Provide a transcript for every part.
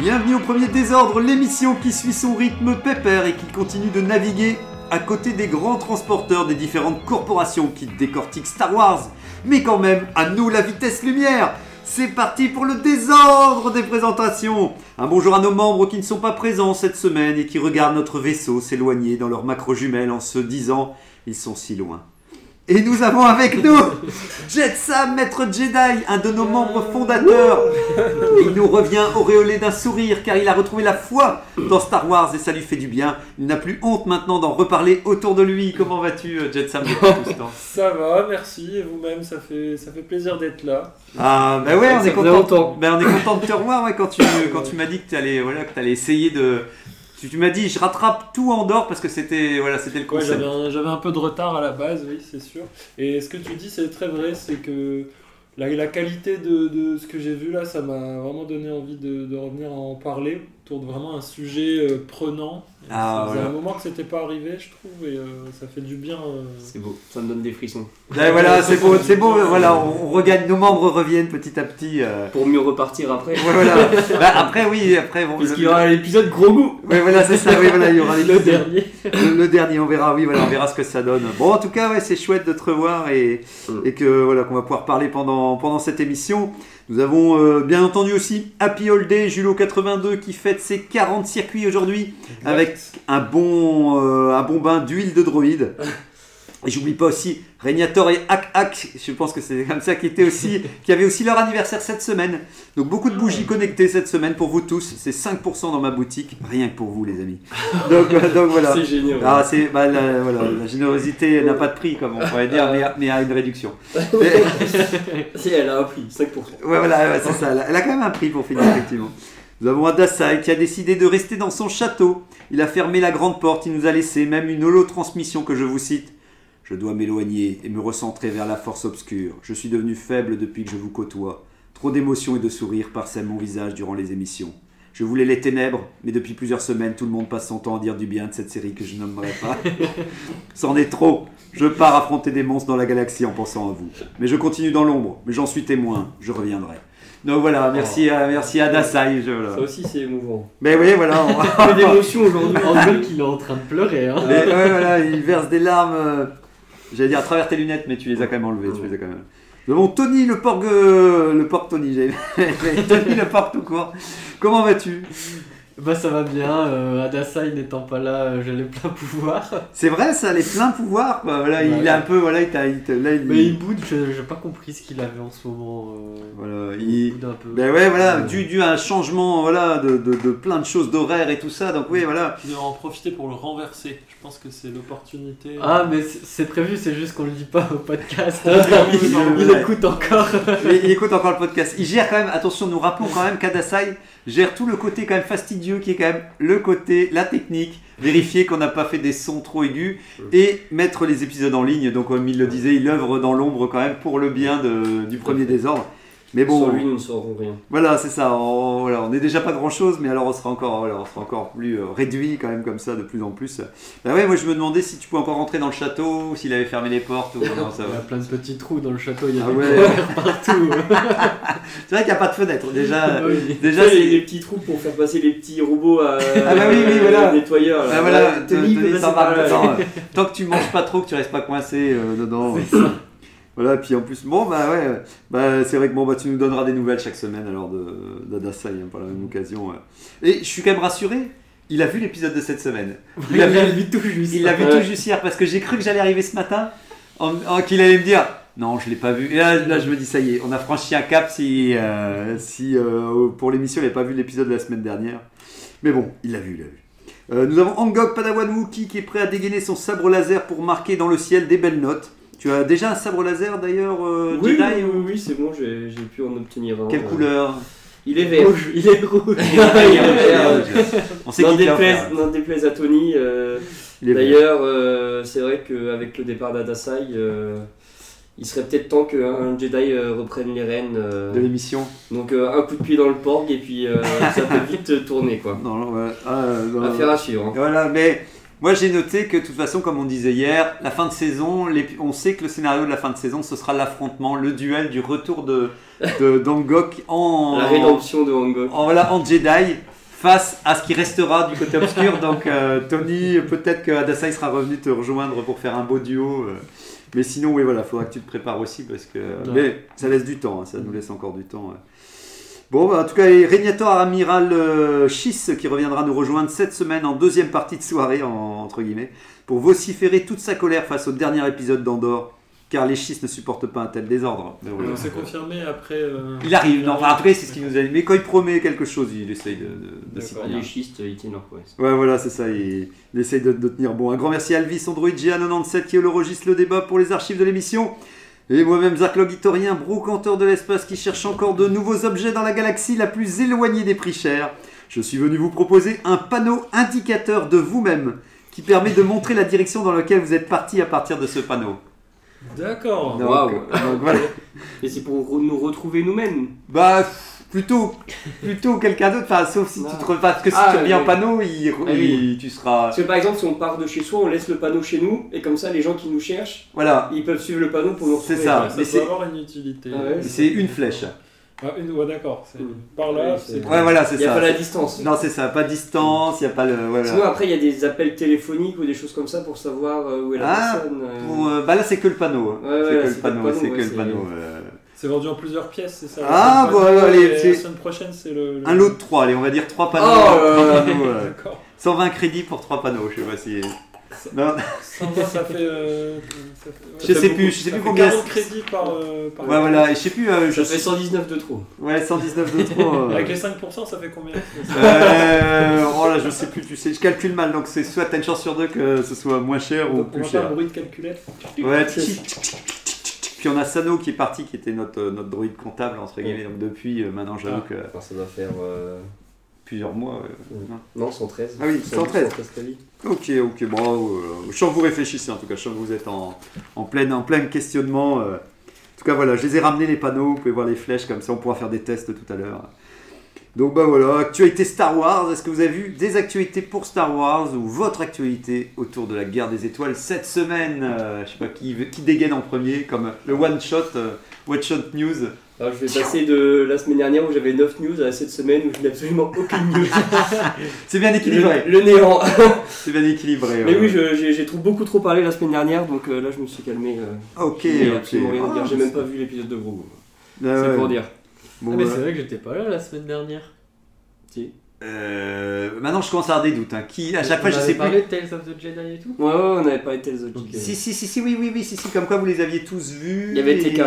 Bienvenue au Premier Désordre, l'émission qui suit son rythme pépère et qui continue de naviguer à côté des grands transporteurs des différentes corporations qui décortiquent Star Wars. Mais quand même, à nous la vitesse lumière C'est parti pour le désordre des présentations Un bonjour à nos membres qui ne sont pas présents cette semaine et qui regardent notre vaisseau s'éloigner dans leur macro jumelle en se disant « Ils sont si loin ». Et nous avons avec nous Jet Sam, maître Jedi, un de nos membres fondateurs. Il nous revient auréolé d'un sourire car il a retrouvé la foi dans Star Wars et ça lui fait du bien. Il n'a plus honte maintenant d'en reparler autour de lui. Comment vas-tu, euh, Jet Sam depuis tout ce temps Ça va, merci. Et vous-même, ça fait, ça fait plaisir d'être là. Ah, bah ouais, on est content. Bah, on est content de te revoir ouais, quand tu, quand tu m'as dit que tu allais, voilà, que allais essayer de. Tu, tu m'as dit, je rattrape tout en dehors parce que c'était voilà, c'était le Ouais, concept. j'avais un, j'avais un peu de retard à la base, oui, c'est sûr. Et ce que tu dis, c'est très vrai, c'est que la, la qualité de, de ce que j'ai vu là, ça m'a vraiment donné envie de, de revenir en parler autour de vraiment un sujet euh, prenant. Ah, ça faisait voilà. un moment que c'était pas arrivé, je trouve, et euh, ça fait du bien. euh. C'est beau, ça me donne des frissons. Ouais, voilà, c'est beau, c'est beau. Voilà, on, on regagne, nos membres reviennent petit à petit. euh. Pour mieux repartir après. Ouais, voilà. Bah, après, oui, après, bon, Puisqu'il y le- aura l'épisode gros goût. Ouais, voilà, c'est ça, oui, voilà, il y aura les Le dernier. le, le dernier, on verra, oui, voilà, on verra ce que ça donne. Bon, en tout cas, ouais, c'est chouette de te revoir et, Mm. et que voilà, qu'on va pouvoir parler pendant, pendant cette émission. Nous avons euh, bien entendu aussi Happy All Day Julo 82 qui fête ses 40 circuits aujourd'hui avec un bon, euh, un bon bain d'huile de droïde. Et j'oublie pas aussi Régnator et Hack Hack, je pense que c'est comme ça qui était aussi, qui avait aussi leur anniversaire cette semaine. Donc beaucoup de bougies connectées cette semaine pour vous tous. C'est 5% dans ma boutique, rien que pour vous les amis. Donc, euh, donc voilà. C'est génial. Ah, c'est, bah, la, voilà, la générosité n'a pas de prix, comme on pourrait dire, mais, mais a une réduction. si, elle a un prix, 5%. Ouais, voilà, ouais, c'est ça. Elle a quand même un prix pour finir, effectivement. Nous avons Adasai qui a décidé de rester dans son château. Il a fermé la grande porte, il nous a laissé même une holo-transmission que je vous cite. Je dois m'éloigner et me recentrer vers la force obscure. Je suis devenu faible depuis que je vous côtoie. Trop d'émotions et de sourires parsèment mon visage durant les émissions. Je voulais les ténèbres, mais depuis plusieurs semaines, tout le monde passe son temps à dire du bien de cette série que je nommerai pas. C'en est trop. Je pars affronter des monstres dans la galaxie en pensant à vous. Mais je continue dans l'ombre, mais j'en suis témoin. Je reviendrai. Donc voilà, merci à, merci à Dasai. je- voilà. Ça aussi, c'est émouvant. Mais oui, voilà. on- d'émotion aujourd'hui. On dirait qu'il est en train de pleurer. Hein. Mais ouais, voilà, il verse des larmes. euh, J'allais dire à travers tes lunettes, mais tu les as quand même enlevées. Tu les as quand même. Nous avons Tony le porc, euh, le porc Tony. j'allais- Tony le porc tout court. Comment vas-tu? Bah ça va bien, euh, Adasai n'étant pas là, euh, j'ai les pleins pouvoirs. C'est vrai, ça, les pleins pouvoirs. Quoi. Voilà, il est un peu, voilà, il t'a, il t'a- là, il, Mais il boude, j'ai j'ai pas compris ce qu'il avait en ce moment. euh, voilà, il il, boude un peu. Ben ouais, voilà, Euh, dû, dû à un changement voilà, de, de, de plein de choses d'horaire et tout ça. Donc oui, voilà. Je vais en profiter pour le renverser. Je pense que c'est l'opportunité. Ah, mais c'est c'est prévu, c'est juste qu'on le dit pas au podcast. il- il écoute encore. Mais il écoute encore le podcast. Il gère quand même, attention, nous rappelons quand même qu'Adasai gère tout le côté quand même fastidieux qui est quand même le côté, la technique, vérifier qu'on n'a pas fait des sons trop aigus et mettre les épisodes en ligne. Donc comme il le disait, il œuvre dans l'ombre quand même pour le bien de- du premier désordre. Mais bon, Sans lui, nous ne saurons rien. Voilà, c'est ça. On, voilà, on est déjà pas grand chose, mais alors on sera encore, voilà, on sera encore plus euh, réduit quand même comme ça de plus en plus. Bah ouais, moi je me demandais si tu pouvais encore rentrer dans le château, s'il avait fermé les portes ou non, ça Il y a plein de petits trous dans le château, il y a Ah des ouais. partout. C'est vrai qu'il n'y a pas de fenêtre. Déjà, Oui. déjà Tu sais, les, les petits trous pour faire passer les petits robots à Ah bah oui, oui, voilà. nettoyeurs. Ah voilà, ouais. Tant que tu manges pas trop, que tu restes pas coincé euh, dedans. Voilà, puis en plus, bon bah ouais, bah c'est vrai que bon bah tu nous donneras des nouvelles chaque semaine alors d'Adasai hein, par la même occasion. ouais. Et je suis quand même rassuré, il a vu l'épisode de cette semaine. Il a vu tout juste. Il l'a vu tout juste hier parce que j'ai cru que j'allais arriver ce matin en, en- qu'il allait me dire non je l'ai pas vu et là, là, je me dis ça y est on a franchi un cap si, euh, si euh, pour l'émission il n'avait pas vu l'épisode de la semaine dernière mais bon il l'a vu il l'a vu Euh, nous avons Angok Padawan Wookie qui est prêt à dégainer son sabre laser pour marquer dans le ciel des belles notes tu as déjà un sabre laser d'ailleurs euh, Oui, Jedi oui, ou- oui, oui, c'est bon, j'ai pu en obtenir un. quelle Euh, couleur Il est vert. Rouge, il est rouge. Il est vert. On sait qu'il déplaise, n'en déplaise à Tony. euh. D'ailleurs, euh, c'est vrai qu'avec le départ d'Adasai, euh, il serait peut-être temps qu'un Jedi euh, reprenne les rênes. de l'émission. donc un coup de pied dans le porg et puis ça peut vite tourner quoi. Non, non, ouais. Ah, Affaire à suivre. hein. Voilà, mais moi j'ai noté que de toute façon, comme on disait hier, la fin de saison, les- on sait que le scénario de la fin de saison, ce sera l'affrontement, le duel du retour de, de d'Angok en, La rédemption de Hangok. en, voilà, en Jedi face à ce qui restera du côté obscur. Donc euh, Tony, peut-être que Adasai sera revenu te rejoindre pour faire un beau duo. euh. mais sinon, oui, voilà, faudra que tu te prépares aussi parce que. Mais ça laisse du temps, hein, ça nous laisse encore du temps. ouais. Bon, bah, en tout cas, Régnator Amiral euh, Schiss qui reviendra nous rejoindre cette semaine en deuxième partie de soirée, en- entre guillemets, pour vociférer toute sa colère face au dernier épisode d'Andorre, car les Schiss ne supportent pas un tel désordre. Mais voilà. Donc c'est confirmé après. euh, Il arrive, non, enfin, après c'est ce qu'il nous a dit, mais quand il promet quelque chose, il essaye de, de, de s'y D'accord. tenir. Les schistes, ils tiennent leur promesse. Ouais, voilà, c'est ça, il, il essaye de, de tenir bon. Un grand merci à Alvis, Android GA97 qui holorogiste le débat pour les archives de l'émission. Et moi-même, Zarklog Hitorien, brocanteur de l'espace qui cherche encore de nouveaux objets dans la galaxie la plus éloignée des prix chers. Je suis venu vous proposer un panneau indicateur de vous-même qui permet de montrer la direction dans laquelle vous êtes parti à partir de ce panneau. D'accord. Donc, Waouh. donc voilà. Et c'est pour nous retrouver nous-mêmes. Bah, plutôt, plutôt quelqu'un d'autre, enfin, sauf si tu te re- parce que si Ah, tu reviens oui. en panneau, il, Ah il- tu seras. Parce que par exemple, si on part de chez soi, on laisse le panneau chez nous, et comme ça, les gens qui nous cherchent, Voilà, ils peuvent suivre le panneau pour nous C'est retrouver. ça. Ouais, Ah, mais ça c'est- avoir une utilité. Ah ouais, c'est une flèche. Ah, une- ouais, d'accord. c'est-. Par là, Ouais, c'est. c'est- Ouais, voilà, c'est Il n'y a pas la distance. Non, c'est ça, pas de distance, il n'y a pas le. Voilà. Sinon, après, il y a des appels téléphoniques ou des choses comme ça pour savoir euh, où est la Ah, personne. euh. Pour, euh, bah là, c'est que le panneau. hein. Ouais, ouais, c'est que le c'est que le panneau, panneau, c'est que ouais, le c'est- panneau. euh. C'est vendu en plusieurs pièces, c'est ça Ah, le bon, panneau, allez, La semaine prochaine, c'est le. le- Un lot de 3, allez, on va dire 3 panneaux. Oh panneaux, euh, D'accord. 120 crédits pour 3 panneaux, je sais pas si. Non, 120, ça fait. euh, ça fait- je ça sais plus, je sais Ça plus combien. 40 crédits par. euh, par Ouais, voilà, et je sais plus, euh, je Ça fait 119 de trop. Ouais, 119 de trop. euh. Avec les 5%, ça fait combien? Euh, oh là, je sais plus, tu sais, je calcule mal, donc c'est soit t'as une chance sur deux que ce soit moins cher ou On plus va cher. faire un bruit de calculette. Ouais, puis on a Sano qui est parti, qui était notre, euh, notre droïde comptable, entre guillemets, donc depuis, euh, maintenant j'avoue que Enfin, ça doit faire. euh, plusieurs mois. ouais. Non, 113. Ah oui, 113. 113 crédits. Ok, ok, bon, euh, je sens que vous réfléchissez en tout cas, je sens que vous êtes en, en, plein, en plein questionnement. euh. En tout cas, voilà, je les ai ramenés les panneaux, vous pouvez voir les flèches, comme ça on pourra faire des tests tout à l'heure. Donc bah voilà, actualité Star Wars, est-ce que vous avez vu des actualités pour Star Wars ou votre actualité autour de la guerre des étoiles cette semaine euh, Je sais pas qui, qui dégaine en premier, comme le one shot, euh, one shot news? Alors, je vais passer de la semaine dernière où j'avais 9 news à cette semaine où je n'ai absolument aucune news. C'est bien équilibré, le, le néant. c'est bien équilibré. Mais ouais. oui, j'ai j'ai trop, beaucoup trop parlé la semaine dernière, donc euh, là je me suis calmé. Ok, j'ai ok. dire. Ah, J'ai même pas vu l'épisode de gros. Ah C'est pour dire. Bon, Ah, mais c'est vrai que j'étais pas là la semaine dernière. Si. euh, maintenant je commence à avoir des doutes. hein. Qui, à chaque fois On je avait sais plus. parlé de Tales of the Jedi et tout Ouais, ouais, on avait parlé de Tales of Ok. Jedi. Si, si, si, si, oui, oui, oui, si, si, comme quoi vous les aviez tous vus. Il y avait et- TK.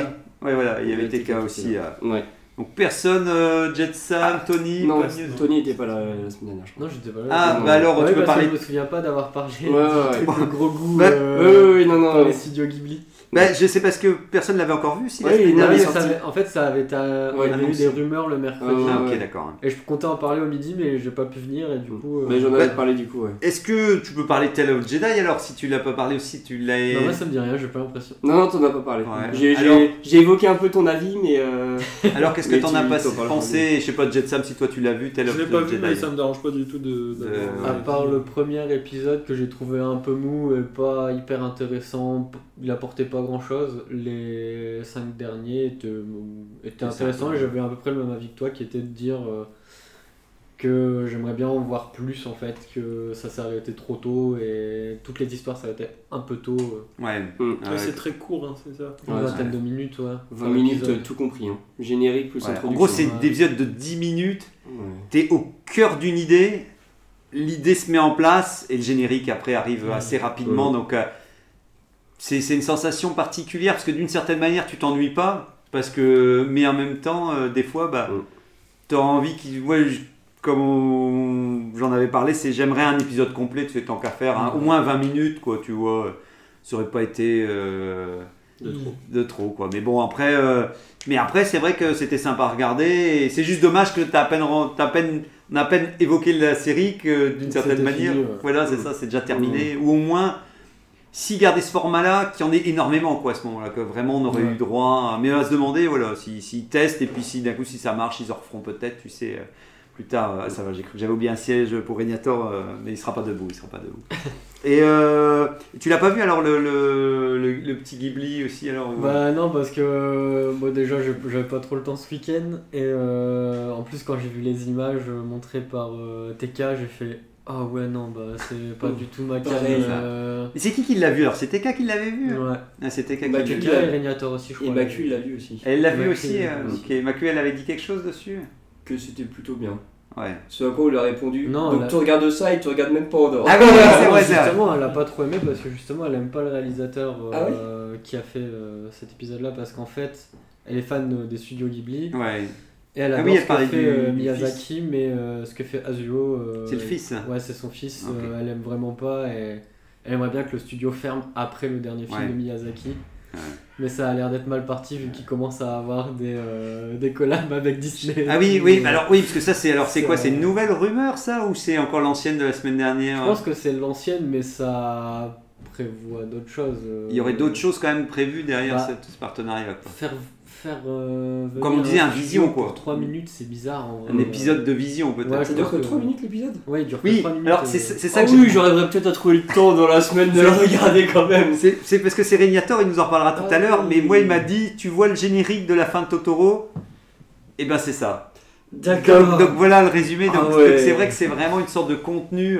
Ouais, voilà, il y avait avait TK TK aussi. euh. Ouais. Donc personne, euh, Jet Sam, Tony, Non, pas Tony était pas là la semaine dernière, je crois. Non, j'étais pas là. Ah, non. bah alors Ouais, tu peux parler. Je me souviens pas d'avoir parlé Ouais, ouais, ouais. gros goût Bah, euh, Oui, oui, non, dans non. les studios Ghibli. Bah, je sais parce que personne l'avait encore vu si la semaine dernière. en fait, ça avait, ta- Ouais, il y avait eu des rumeurs le mercredi. Ah, ok, ouais. d'accord. Et je comptais en parler au midi, mais j'ai pas pu venir et du coup. euh, Mais j'en Bah- avais parlé du coup, ouais. Est-ce que tu peux parler de Tale of Jedi alors si tu l'as pas parlé aussi tu l'as. Non, moi ça me dit rien, j'ai pas l'impression. Non, non, t'en as pas parlé. Ouais. J'ai j'ai- Alors- j'ai évoqué un peu ton avis, mais. euh, Alors qu'est-ce que Mais t'en tu- as t'en pas parles pensé Je sais pas, Jet Sam, si toi tu l'as vu, Tale Je of l'ai pas vu, mais Jedi. ça me dérange pas du tout de. d'avoir- Euh, À part le premier épisode que j'ai trouvé un peu mou et pas hyper intéressant, p- il apportait pas grand chose. Les cinq derniers étaient, étaient C'est intéressants et j'avais à peu près le même avis que toi qui était de dire euh, que j'aimerais bien en voir plus en fait, que ça arrêté trop tôt et toutes les histoires s'arrêtaient un peu tôt. euh, Ouais. Mm. Ouais, c'est très court, hein, c'est ça. une Ouais, vingtaine ouais. de minutes, ouais. 20 Par minutes, épisode. tout compris. Hein. Générique plus Ouais. En introduction. gros, c'est ouais. des épisodes de 10 minutes. Ouais. T'es au cœur d'une idée, l'idée se met en place et le générique après arrive assez rapidement. Donc euh, c'est c'est une sensation particulière parce que d'une certaine manière tu t'ennuies pas parce que mais en même temps euh, des fois bah Mhm. t'as envie qu'il ouais, je- comme j'en avais parlé c'est j'aimerais un épisode complet tu fais tant qu'à faire hein, au moins 20 minutes quoi tu vois ça aurait pas été euh, De trop. de trop quoi. Mais bon après, euh, mais après c'est vrai que c'était sympa à regarder et c'est juste dommage que t'as à peine, t'as à peine, on a à peine évoqué la série que d'une certaine manière, fini, ouais. voilà c'est ça, c'est déjà terminé. Ou au moins si garder ce format-là, qu'il y en ait énormément quoi à ce moment-là, que vraiment on aurait Ouais. eu droit, à... mais à se demander voilà si s'ils testent et puis si d'un coup si ça marche ils en referont peut-être, tu sais. euh, Plus tard, Ah, ça va, j'ai cru que j'avais oublié un siège pour Régnator, euh, mais il sera pas debout, il sera pas debout. Et euh, tu l'as pas vu alors le, le, le- le petit Ghibli aussi alors euh, Bah non, parce que euh, moi déjà j'ai- j'avais pas trop le temps ce week-end et euh, en plus quand j'ai vu les images euh, montrées par euh, TK, j'ai fait ah ouais non bah c'est pas du tout ma. Pareil. euh, Mais c'est qui qui l'a vu alors? C'était TK qui l'avait vu? Ouais. Ah, c'est TK qui l'a tu vu. Et Régnator aussi je Et crois. Macu, il l'a vu aussi. Elle l'a vu Macu, aussi, euh, vu. ok. Macu, elle avait dit quelque chose dessus? Que c'était plutôt bien. Ouais. Ce à quoi lui a répondu. Non, Donc tu regardes ça et tu regardes même pas en dehors. Ah oui, c'est vrai, c'est justement, elle a pas trop aimé parce que justement, elle aime pas le réalisateur euh, qui a fait euh, cet épisode-là parce qu'en fait, elle est fan euh, des studios Ghibli Ouais. Et elle Ah adore oui, elle ce que fait du- euh, du Miyazaki, mais euh, ce que fait Azuo. euh, C'est le fils. Ouais, c'est son fils. Euh, elle aime vraiment pas et elle aimerait bien que le studio ferme après le dernier film Ouais. de Miyazaki. Ouais. Mais ça a l'air d'être mal parti vu qu'il commence à avoir des, euh, des collabs avec Disney. Ah oui, oui, alors oui, parce que ça c'est alors c'est quoi C'est euh, une nouvelle rumeur ça ou c'est encore l'ancienne de la semaine dernière? Je pense que c'est l'ancienne, mais ça prévoit d'autres choses. euh, Il y aurait d'autres choses quand même prévues derrière Bah, cette- ce partenariat. Quoi. Faire, faire euh, Comme on disait, un vision, pour quoi. 3 minutes, c'est bizarre. En vrai. Un épisode de vision peut-être. Ouais, Ça dure que que- 3 minutes l'épisode? Ouais, il dure que Oui, 3 minutes. alors euh, c'est ça Ah que oui, j'ai- j'aurais peut-être à trouver le temps dans la semaine de le regarder quand même. C'est c'est parce que c'est Régnator, il nous en reparlera tout Ah à l'heure, oui. mais moi il m'a dit, tu vois le générique de la fin de Totoro? Et ben c'est ça. D'accord. Donc, donc voilà le résumé. Donc Ah ouais. donc c'est vrai que c'est vraiment une sorte de contenu.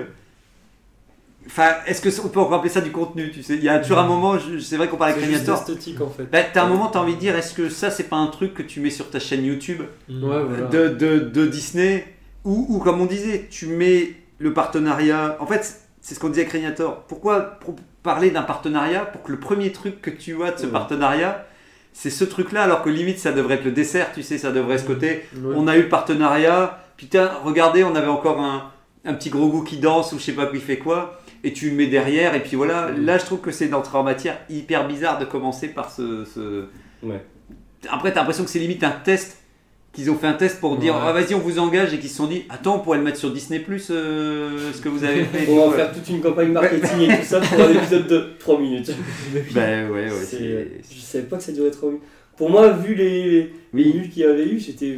Enfin, est-ce que on peut encore appeler ça du contenu Tu sais, il y a toujours un moment, je- c'est vrai qu'on parle avec C'est juste Régnator. esthétique en fait. Bah, t'as un moment, t'as envie de dire, est-ce que ça c'est pas un truc que tu mets sur ta chaîne YouTube? Mm. Ouais, voilà. de, de, de Disney? Ou, ou comme on disait, tu mets le partenariat. En fait, c'est ce qu'on disait avec Régnator. Pourquoi parler d'un partenariat pour que le premier truc que tu vois de ce Ouais. partenariat, c'est ce truc-là, alors que limite ça devrait être le dessert, tu sais, ça devrait ce côté. Ouais. On a eu le partenariat, putain, regardez, on avait encore un, un petit gros goût qui danse ou je sais pas qui fait quoi. Et tu le mets derrière, et puis voilà. Là, je trouve que c'est d'entrée en matière hyper bizarre de commencer par ce. ce... Ouais. Après, t'as l'impression que c'est limite un test. Qu'ils ont fait un test pour dire Ouais. ah, vas-y, on vous engage et qu'ils se sont dit attends, on pourrait le mettre sur Disney Plus ce que vous avez fait. On va faire toute une campagne marketing et tout ça pour un épisode de 3 minutes. Ben ouais, ouais, C'est- c'est. Je savais pas que ça durait 3 minutes. Pour moi, vu les, minutes qu'il y avait eu, c'était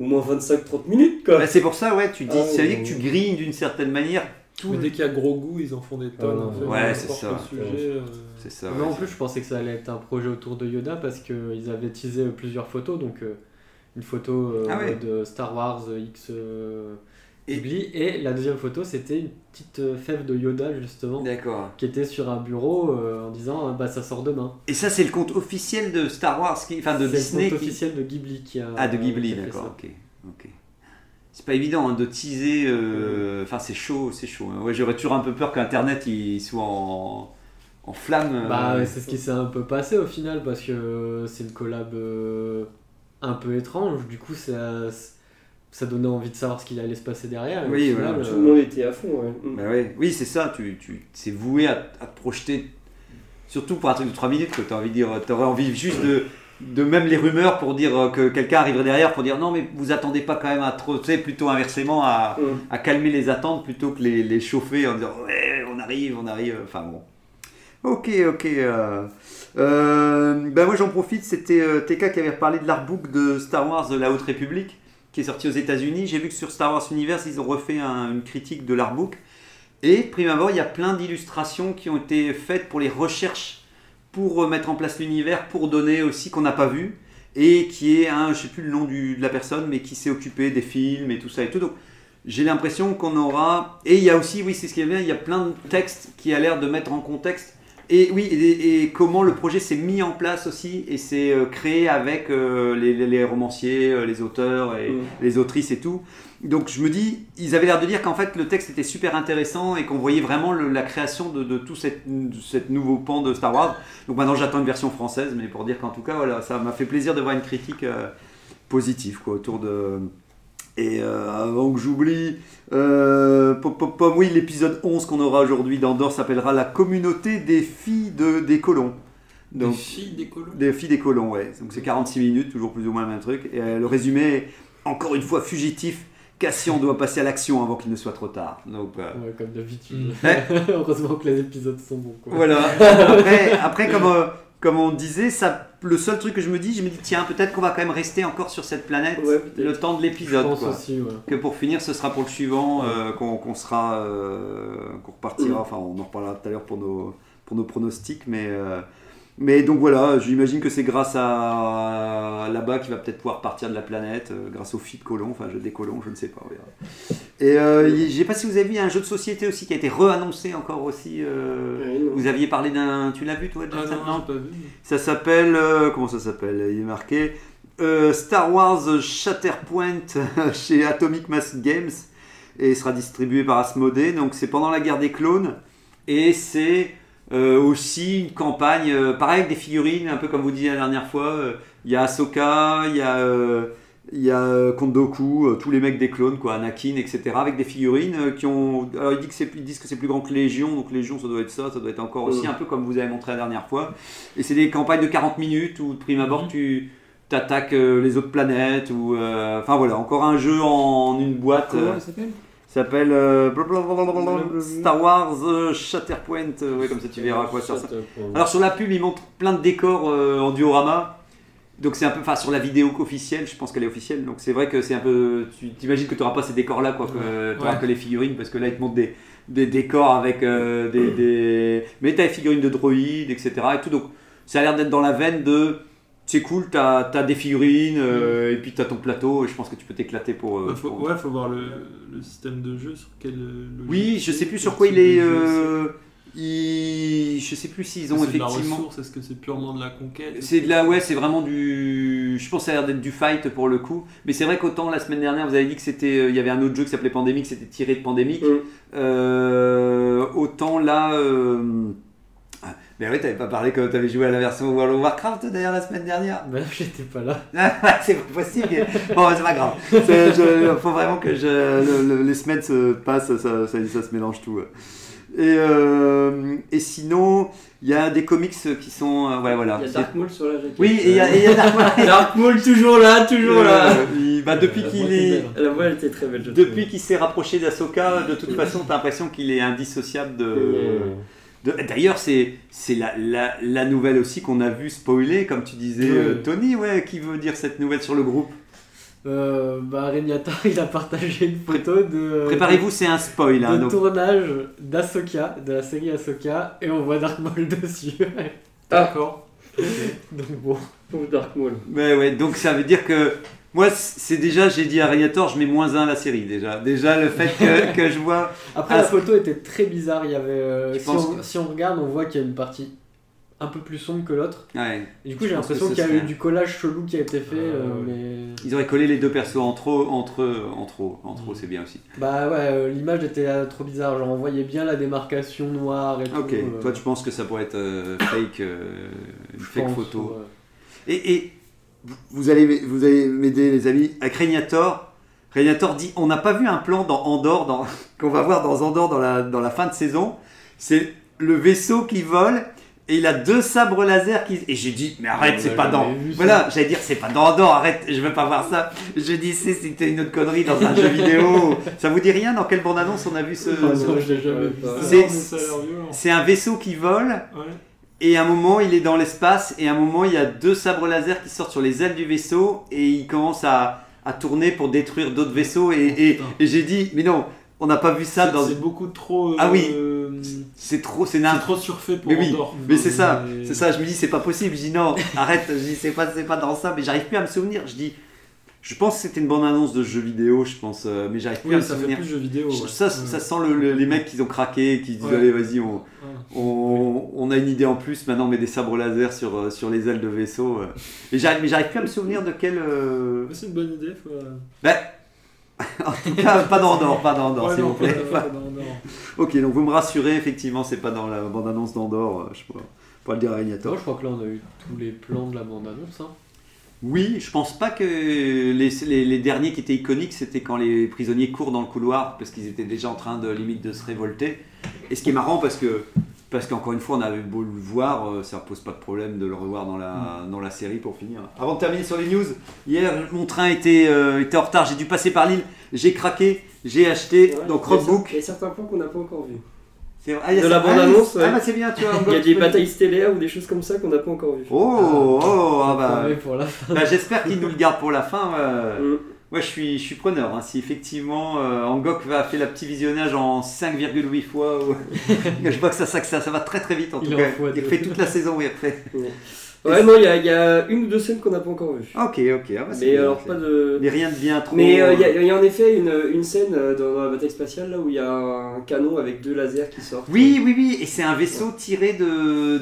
au moins 25-30 minutes quoi. Bah, c'est pour ça, ouais, tu dis, Ah, ça veut dire que tu grilles d'une certaine manière tout. Mais dès qu'il y a gros goût, ils en font des tonnes. Ah, en fait, ouais, c'est ça. sujet, euh, C'est ça. Non, ouais, en plus, je pensais que ça allait être un projet autour de Yoda parce qu'ils avaient teasé plusieurs photos. Donc, euh, une photo euh, Ah ouais. de Star Wars euh, X euh, Et- Ghibli. Et la deuxième photo, c'était une petite euh, fève de Yoda, justement, D'accord. qui était sur un bureau euh, en disant Bah, ça sort demain. Et ça, c'est le compte officiel de Star Wars, qui... enfin de C'est Disney. le compte qui- officiel de Ghibli qui a. Ah, de Ghibli, d'accord, ok. ok. C'est pas évident hein, de teaser. euh, Enfin, c'est chaud, c'est chaud. hein. Ouais, J'aurais toujours un peu peur qu'Internet il soit en, en flamme. euh, Bah, ouais, c'est ce qui s'est un peu passé au final parce que c'est une collab euh, un peu étrange. Du coup, ça, ça donnait envie de savoir ce qu'il allait se passer derrière. Oui, final, voilà. Tout euh, le monde était à fond. Ouais. Mm. Bah ouais. Oui, c'est ça. Tu, tu, c'est voué à, à te projeter. Surtout pour un truc de 3 minutes, que tu envie de dire. T'aurais envie juste de. De même les rumeurs pour dire euh, que quelqu'un arriverait derrière pour dire non mais vous attendez pas quand même à trop, tu sais plutôt inversement à, Mm. à calmer les attentes plutôt que les, les chauffer en disant ouais on arrive, on arrive, enfin bon. Ok, ok. euh, euh, ben moi j'en profite, c'était euh, TK qui avait parlé de l'artbook de Star Wars de la Haute République qui est sorti aux États-Unis. J'ai vu que sur Star Wars Universe ils ont refait un- une critique de l'artbook. Et prime abord, il y a plein d'illustrations qui ont été faites pour les recherches pour mettre en place l'univers, pour donner aussi qu'on n'a pas vu, et qui est un, je sais plus le nom du- de la personne, mais qui s'est occupé des films et tout ça et tout. Donc j'ai l'impression qu'on aura. Et il y a aussi, oui, c'est ce qui est bien, il y a plein de textes qui a l'air de mettre en contexte. Et oui, et, et comment le projet s'est mis en place aussi, et s'est euh, créé avec euh, les, les- les romanciers, euh, les auteurs et Mm. les autrices et tout. Donc je me dis, ils avaient l'air de dire qu'en fait le texte était super intéressant et qu'on voyait vraiment le- la création de, de tout cette, cette nouveau pan de Star Wars. Donc maintenant j'attends une version française, mais pour dire qu'en tout cas, voilà, ça m'a fait plaisir de voir une critique positive quoi, autour de... Et euh, avant que j'oublie, euh, oui, l'épisode 11 qu'on aura aujourd'hui d'Andorre s'appellera La communauté des filles de, des colons. Des filles des colons. des filles des colons, ouais. Donc c'est 46 minutes, toujours plus ou moins le même truc. Et euh, le résumé est encore une fois fugitif. Cassian doit passer à l'action avant qu'il ne soit trop tard. Donc euh, Ouais, comme d'habitude. Mm. Ouais. Heureusement que les épisodes sont bons. Quoi. voilà. Après, après comme, euh, comme on disait, ça, le seul truc que je me dis, je me dis tiens, peut-être qu'on va quand même rester encore sur cette planète Ouais, le temps de l'épisode. ouais. Que pour finir, ce sera pour le suivant euh, qu'on qu'on sera, euh, qu'on repartira. Mm. Enfin, on en reparlera tout à l'heure pour nos, pour nos pronostics, mais. Euh, mais donc voilà, j'imagine que c'est grâce à là-bas qu'il va peut-être pouvoir partir de la planète, euh, grâce aux filles de colons, enfin jeu des colons, je ne sais pas. on verra. Et euh, sais pas si vous avez vu, il un jeu de société aussi qui a été re-annoncé encore aussi. euh, Ouais, non. vous aviez parlé d'un. Tu l'as vu toi, Ah Jonathan non, j'ai pas vu. ça s'appelle. euh, comment ça s'appelle? Il est marqué euh, Star Wars Shatterpoint chez Atomic Mass Games et sera distribué par Asmodee. Donc c'est pendant la guerre des clones et c'est euh, aussi une campagne, euh, pareil avec des figurines, un peu comme vous disiez la dernière fois. euh, Il y a Ahsoka, il y a. y a Kondoku, tous les mecs des clones, quoi, Anakin, etc., avec des figurines qui ont. Alors ils disent que c'est, ils disent que c'est plus grand que Légion, donc Légion ça doit être ça, ça doit être encore aussi Mm. un peu comme vous avez montré la dernière fois. Et c'est des campagnes de 40 minutes où de prime abord Mhm. tu t'attaques les autres planètes ou euh, enfin voilà encore un jeu en une boîte Comment elle s'appelle? S'appelle euh, Star Wars euh, Shatterpoint euh, ouais, comme ça tu verras quoi ça ressemble. alors sur la pub ils montrent plein de décors en diorama donc c'est un peu enfin sur la vidéo officielle je pense qu'elle est officielle donc c'est vrai que c'est un peu tu t'imagines que tu n'auras pas ces décors là quoi que tu Ouais. que les figurines parce que là ils te montrent des des décors avec des, des... Mais t'as les figurines de droïdes, etc. Et tout. Donc ça a l'air d'être dans la veine de... C'est cool, t'as as des figurines, euh, et puis t'as ton plateau, et je pense que tu peux t'éclater pour... euh, Ouais, faut, pour- ouais, faut voir le, le système de jeu sur quel. euh, Oui, je sais plus sur quoi il est... euh, il- Je sais plus s'ils ont la effectivement... est-ce que c'est purement de la conquête C'est de la... Ouais, c'est vraiment du... Je pense que ça a l'air d'être du fight pour le coup. Mais c'est vrai qu'autant la semaine dernière, vous avez dit que c'était... Il y avait un autre jeu qui s'appelait Pandemic, c'était tiré de Pandemic. Mm. Euh, autant là. Mais oui, t'avais pas parlé quand t'avais joué à la version World of Warcraft d'ailleurs la semaine dernière. Ben, j'étais pas là. c'est pas possible. Bon, c'est pas grave. Je- faut vraiment que je, le- le- les semaines se passent, ça, ça, ça se mélange tout. Et, euh, et sinon, il y a des comics qui sont. euh, ouais, voilà. Il y a Dark Maul sur la jaquette. Oui, et il y a, et il y a Dark Maul. Dark Maul toujours là, toujours là. Euh, il- bah, depuis qu'il est. La voix était très belle. je Depuis qu'il s'est rapproché d'Asoka, de toute façon, t'as l'impression qu'il est indissociable de. D'ailleurs, c'est c'est la, la, la nouvelle aussi qu'on a vu spoiler, comme tu disais, Oui. euh, Tony, ouais, qui veut dire cette nouvelle sur le groupe? Euh, bah, Regnata, il a partagé une photo de. Préparez-vous, c'est un spoil. Hein, de donc- tournage d'Asoka, de la série Asoka, et on voit Dark Maul dessus. D'accord. Donc bon. Pauvre Dark Maul. Ouais, ouais, donc ça veut dire que moi, c'est déjà, j'ai dit à Régnator, je mets moins 1 la série déjà. Déjà, le fait que, que je vois. Après, Ah, la photo était très bizarre. Il y avait, euh, si, on, que- si on regarde, on voit qu'il y a une partie un peu plus sombre que l'autre. Ouais. Et du coup, j'ai l'impression qu'il y a eu du collage chelou qui a été fait, Euh, euh, mais. Ils auraient collé les deux persos entre eux, entre eux, entre eux, entre eux, c'est bien aussi. Bah ouais, euh, l'image était trop bizarre. Genre, on voyait bien la démarcation noire et tout. Ok, toi tu penses que ça pourrait être fake, une fake pense, photo. ouais. Et, et vous- allez, vous allez m'aider les amis, avec Régnator. Régnator dit, on n'a pas vu un plan dans Andorre, dans, qu'on va voir dans Andorre dans la, dans la fin de saison. C'est le vaisseau qui vole et il a deux sabres laser qui... Et j'ai dit, mais arrête, On c'est pas dans... Voilà, j'allais dire, c'est pas dans Andorre, arrête, je veux pas voir ça. Je dis, c'est, c'était une autre connerie dans un jeu vidéo. Ça vous dit rien Dans quelle bande-annonce on a vu ce... Ah, ce- non, je l'ai jamais Ouais, vu. pas- ça. C'est- un vaisseau qui vole Ouais. Et à un moment, il est dans l'espace, et à un moment, il y a deux sabres laser qui sortent sur les ailes du vaisseau, et il commence à, à tourner pour détruire d'autres vaisseaux. Et, et- putain. et j'ai dit, mais non, on n'a pas vu ça dans. C'est beaucoup trop. euh, Ah oui. C'est trop, c'est trop surfait pour Mais oui. Mais c'est ça, c'est ça. Je me dis, c'est pas possible. Je dis non, arrête. Je dis, c'est pas, c'est pas dans ça. Mais j'arrive plus à me souvenir. Je dis, je pense que c'était une bonne annonce de jeu vidéo, je pense, euh, mais j'arrive plus à Oui, me ça fait souvenir. plus jeu vidéo. Je- ouais. Ça, Ouais. ça sent le- le- les mecs qui ont craqué, qui disent Ouais. allez, vas-y, on, Ouais. on, on a une idée en plus, maintenant on met des sabres laser sur, euh, sur les ailes de vaisseau. euh. Et mais j'arrive plus à me souvenir de quel. euh, C'est une bonne idée. Faut... Ben, en tout cas, pas dans Andorre, pas dans Andorre, Ouais, s'il vous plaît. pas- pas. Ok, donc vous me rassurez, effectivement, c'est pas dans la bande-annonce d'Andorre, je sais pas, pour le dire à Non, Régnator. je crois que là, on a eu tous les plans de la bande-annonce. Hein. Oui, je pense pas que les, les, les derniers qui étaient iconiques, c'était quand les prisonniers courent dans le couloir, parce qu'ils étaient déjà en train de limite de se révolter. Et ce qui est marrant, parce que Parce qu'encore une fois, on avait beau le voir, euh, ça pose pas de problème de le revoir dans la, Mm. dans la série pour finir. Avant de terminer sur les news, hier, mon train était, euh, était en retard, j'ai dû passer par l'île, j'ai craqué, j'ai acheté, donc Rockbook. Il y a certains points qu'on n'a pas encore vus. Ah, De la bande-annonce, Ah, ouais. ah, bah c'est bien, tu vois. Il y a des batailles stellaires ou des choses comme ça qu'on n'a pas encore vues. Oh, oh, ah bah. Pareil pour la fin. Bah, J'espère qu'il nous le garde pour la fin. ouais. Mm. Moi, je suis, je suis preneur. hein. Si effectivement euh, Angok va faire le petit visionnage en 5,8 fois, ou- je vois que ça, ça, ça, ça va très très vite en Il tout cas. Il fait toute la saison, il refait. Ouais, non, il y, a- il y a une ou deux scènes qu'on n'a pas encore vues. Ok, ok. ah bah, Mais bien, alors, pas de. Mais rien de bien trop. Mais euh, il y, a- il y a en effet une, une scène euh, dans la bataille spatiale là où il y a un canon avec deux lasers qui sortent. Oui, oui, oui. Et c'est un vaisseau tiré de-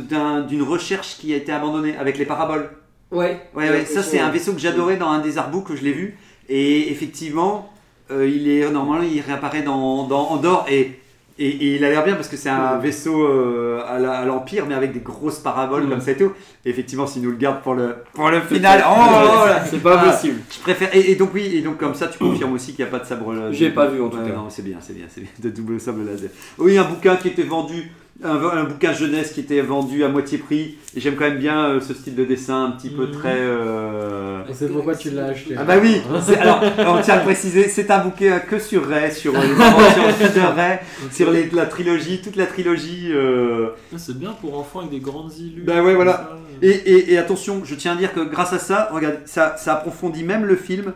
d'une recherche qui a été abandonnée avec les paraboles. Ouais. Ouais, ouais, ça c'est un vaisseau que j'adorais dans un des artbooks que je l'ai vu. Et effectivement, euh, il est normalement il réapparaît dans, dans Andorre et, et, et il a l'air bien parce que c'est un vaisseau euh, à l'Empire mais avec des grosses paraboles Mm. comme ça et tout. Et effectivement, s'il nous le garde pour le, pour le final, oh, oh là. C'est pas Ah, possible. Je préfère. Et, et donc, oui, et donc comme ça, tu confirmes aussi qu'il n'y a pas de sabre laser. J'ai pas vu, en tout Ouais, cas. Non, c'est bien, c'est bien, c'est bien. De double sabre laser. Oui, un bouquin qui était vendu. Un, un bouquin jeunesse qui était vendu à moitié prix. Et j'aime quand même bien euh, ce style de dessin un petit peu Mhm. très. euh, Et c'est pourquoi tu l'as acheté. ah bah oui, alors on tient à le préciser, c'est un bouquin que sur Ray, sur euh, les aventures de Ray, sur les- la trilogie, toute la trilogie. euh, Ah, C'est bien pour enfants avec des grandes illusions. Bah ouais, voilà. ça. Et, et- et attention, je tiens à dire que grâce à ça, regarde, ça, ça approfondit même le film,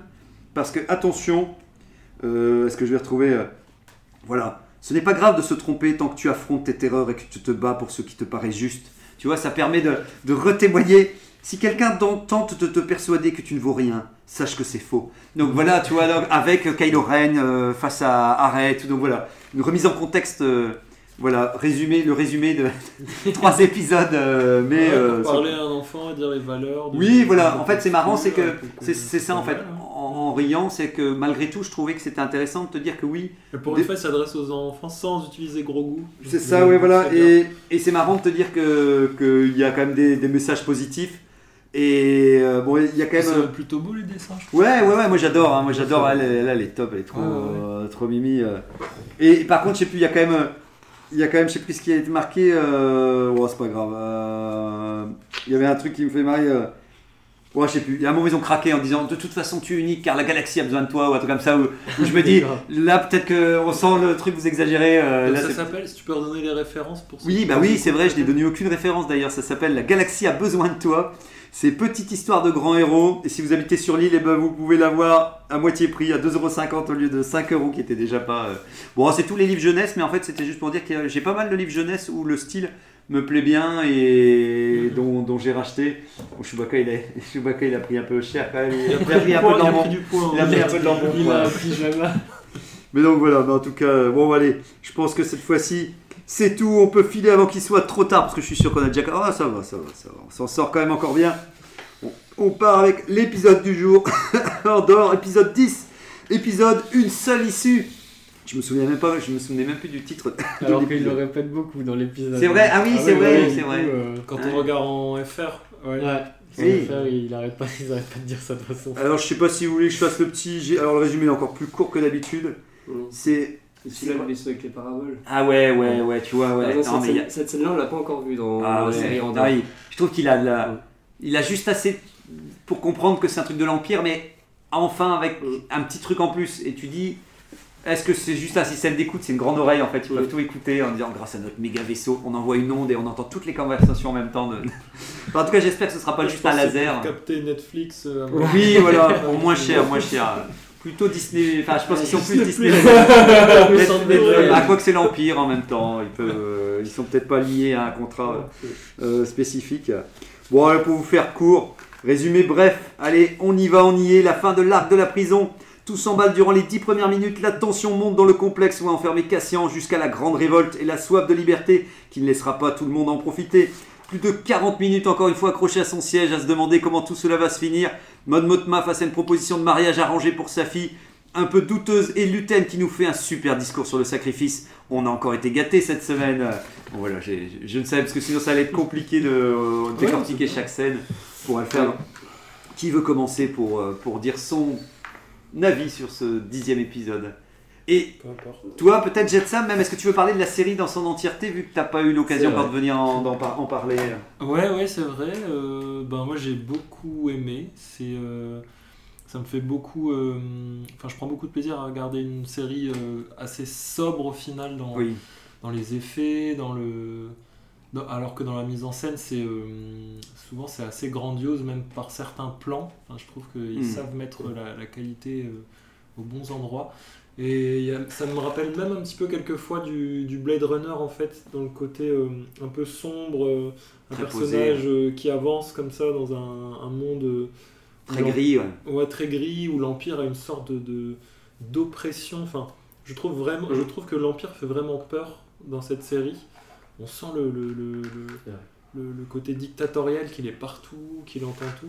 parce que attention, euh, est-ce que je vais retrouver euh, Voilà, ce n'est pas grave de se tromper tant que tu affrontes tes terreurs et que tu te bats pour ce qui te paraît juste. Tu vois, ça permet de, de retémoigner. Si quelqu'un t'en- tente de te persuader que tu ne vaux rien, sache que c'est faux. Donc voilà, tu vois, avec Kylo Ren euh, face à Arrête, donc voilà, une remise en contexte. euh, voilà, résumé, le résumé de trois épisodes, euh, mais Ouais, euh, parler à un enfant et dire les valeurs. de- oui, voilà. En fait, c'est marrant, c'est que c'est ça en fait. En, riant, c'est que malgré tout, je trouvais que c'était intéressant de te dire que oui, Et pour une fois, il s'adresse aux enfants sans utiliser gros goût. c'est ça, oui, voilà. Et, et c'est marrant de te dire que qu'il y a quand même des, des messages positifs. Et euh, bon, il y a quand même. C'est plutôt beau les dessins, je trouve. Ouais, ouais, ouais, moi j'adore, hein, moi j'adore, elle, elle, elle est top, elle est trop, Ouais, ouais, euh, trop mimi. euh. Et, par contre, je sais plus, il y a quand même, il y a quand même, je sais plus ce qui a été marqué, oh, c'est pas grave, il y avait un truc qui me fait marrer. Ouais, je sais plus, il y a un moment ils ont craqué en disant, de toute façon tu es unique car la galaxie a besoin de toi, ou un truc comme ça, où, où je me dis, là peut-être qu'on sent le truc, vous exagérez, euh, Donc là, ça s'appelle, si tu peux redonner les références pour ceux oui, bah oui, c'est vrai, je n'ai donné aucune référence d'ailleurs. Ça s'appelle La galaxie a besoin de toi. C'est Petite histoire de grand héros. Et si vous habitez sur l'île, eh ben, vous pouvez l'avoir à moitié prix, à 2,50€ au lieu de 5€ qui était déjà pas. euh. Bon, c'est tous les livres jeunesse, mais en fait, c'était juste pour dire que j'ai pas mal de livres jeunesse où le style me plaît bien et dont, dont j'ai racheté. Bon, Chewbacca, il a, Chewbacca, il a pris un peu cher quand même. Il a, pris un peu de Il a pris du poids. Il a hein. pris un peu de lambon. Il a un pyjama. Mais donc voilà, mais en tout cas, euh, bon allez, je pense que cette fois-ci, c'est tout. On peut filer avant qu'il soit trop tard, parce que je suis sûr qu'on a déjà... Ah ça va, ça va, ça va. On s'en sort quand même encore bien. On, on part avec l'épisode du jour. Andorre, épisode 10. Épisode Une seule issue. Je me souviens même pas, je me souvenais même plus du titre. Alors qu'il le répète beaucoup dans l'épisode. C'est vrai, ah oui, c'est vrai, ouais, c'est vrai. coup, euh, Quand Ouais. on regarde en FR, ouais. Oui. faire, il arrête pas, ils arrêtent pas de dire ça de toute façon. Alors je sais pas si vous voulez que je fasse le petit... Alors le résumé est encore plus court que d'habitude. Mm. C'est... C'est celui-là le vaisseau avec les paraboles. Ah ouais, ouais, ouais, tu vois, ouais. Ah non, Non, cette mais a- cette scène-là, on l'a pas encore vue dans Ah la ouais. série Andorre. Ah oui. Je trouve qu'il a, de la- Ouais. il a juste assez pour comprendre que c'est un truc de l'Empire, mais enfin avec Mm. un petit truc en plus. Et tu dis, est-ce que c'est juste un système d'écoute? C'est une grande oreille en fait. Ils Mm. peuvent tout écouter en disant, grâce à notre méga vaisseau, on envoie une onde et on entend toutes les conversations en même temps. De... Enfin, en tout cas, j'espère que ce sera pas Je juste pense un laser. pour capter Netflix. euh, Oui, voilà, au moins cher, moins cher. Plutôt Disney, enfin je pense qu'ils sont plus Disney. Ah, quoi que c'est l'Empire en même temps, ils, peuvent, euh, ils sont peut-être pas liés à un contrat euh, spécifique. Bon, allez, pour vous faire court, résumé bref, allez, on y va, on y est, la fin de l'arc de la prison. Tout s'emballe durant les dix premières minutes, la tension monte dans le complexe où est enfermé Cassian jusqu'à la grande révolte et la soif de liberté qui ne laissera pas tout le monde en profiter. Plus de 40 minutes encore une fois accroché à son siège à se demander comment tout cela va se finir. Mon Motma face à une proposition de mariage arrangée pour sa fille, un peu douteuse et Luten qui nous fait un super discours sur le sacrifice. On a encore été gâtés cette semaine. Bon, voilà, je ne savais parce que sinon ça allait être compliqué de euh, décortiquer chaque scène pour le faire. Qui veut commencer pour, euh, pour dire son avis sur ce dixième épisode Et Peu importe. toi, peut-être Jetsam, même, est-ce que tu veux parler de la série dans son entièreté, vu que t'as pas eu l'occasion encore de venir en, d'en par- en parler Ouais, ouais, c'est vrai. euh, ben moi j'ai beaucoup aimé. C'est, euh, ça me fait beaucoup. euh, Enfin, je prends beaucoup de plaisir à regarder une série euh, assez sobre au final dans, Oui. dans les effets, dans le. Dans- alors que dans la mise en scène, c'est euh, souvent c'est assez grandiose, même par certains plans. Enfin, je trouve qu'ils Mm. savent mettre la, la qualité euh, aux bons endroits. Et il y a- ça me rappelle même un petit peu quelquefois du, du Blade Runner en fait, dans le côté euh, un peu sombre, un Très personnage qui avance comme ça dans un, un monde Très gris, ouais. ouais, très gris où l'empire a une sorte de de- d'oppression. Enfin, je trouve vraiment, je trouve que l'empire fait vraiment peur dans cette série. On sent le le, le, le- C'est vrai. le- le côté dictatorial qu'il est partout, qu'il entend tout.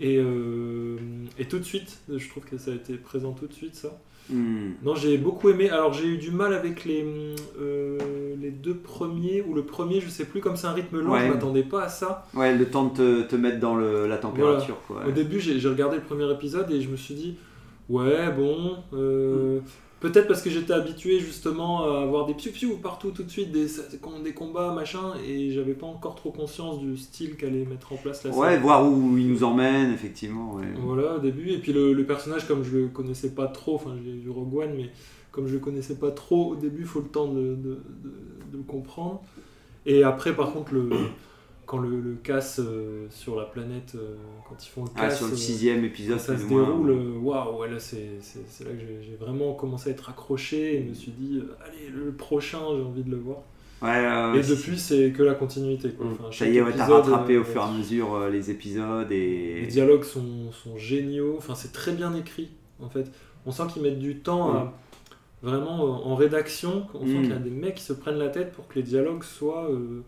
Et, euh, et tout de suite, je trouve que ça a été présent tout de suite ça. Hmm. Non, j'ai beaucoup aimé. Alors j'ai eu du mal avec les, euh, les deux premiers, ou le premier, je sais plus, comme c'est un rythme long, Ouais. je m'attendais pas à ça. Ouais, le temps de te, te mettre dans le- la température, quoi. Au début, j'ai regardé le premier épisode et je me suis dit, ouais, bon, euh, peut-être parce que j'étais habitué justement à avoir des piou-piou partout tout de suite, des, des combats, machin, et j'avais pas encore trop conscience du style qu'allait mettre en place la série. Ouais, voir où il nous emmène, effectivement. Ouais. Voilà, au début. Et puis le, le personnage, comme je le connaissais pas trop, enfin j'ai vu Rogue One, mais comme je le connaissais pas trop au début, il faut le temps de, de, de- de le comprendre. Et après, par contre, le, quand le, le casse euh, sur la planète, euh, quand ils font le Ah, casse, sur le euh, sixième épisode, ça se déroule, waouh, ouais, là c'est là que j'ai vraiment commencé à être accroché et me suis dit, allez, le prochain, j'ai envie de le voir. Ouais, et depuis, c'est que la continuité. quoi. Mm. Enfin, Ça y est, ouais, t'as rattrapé au fur et à mesure les épisodes et. les dialogues sont, sont géniaux, enfin c'est très bien écrit en fait. On sent qu'ils mettent du temps à, vraiment euh, en rédaction, on sent Mm. qu'il y a des mecs qui se prennent la tête pour que les dialogues soient, euh,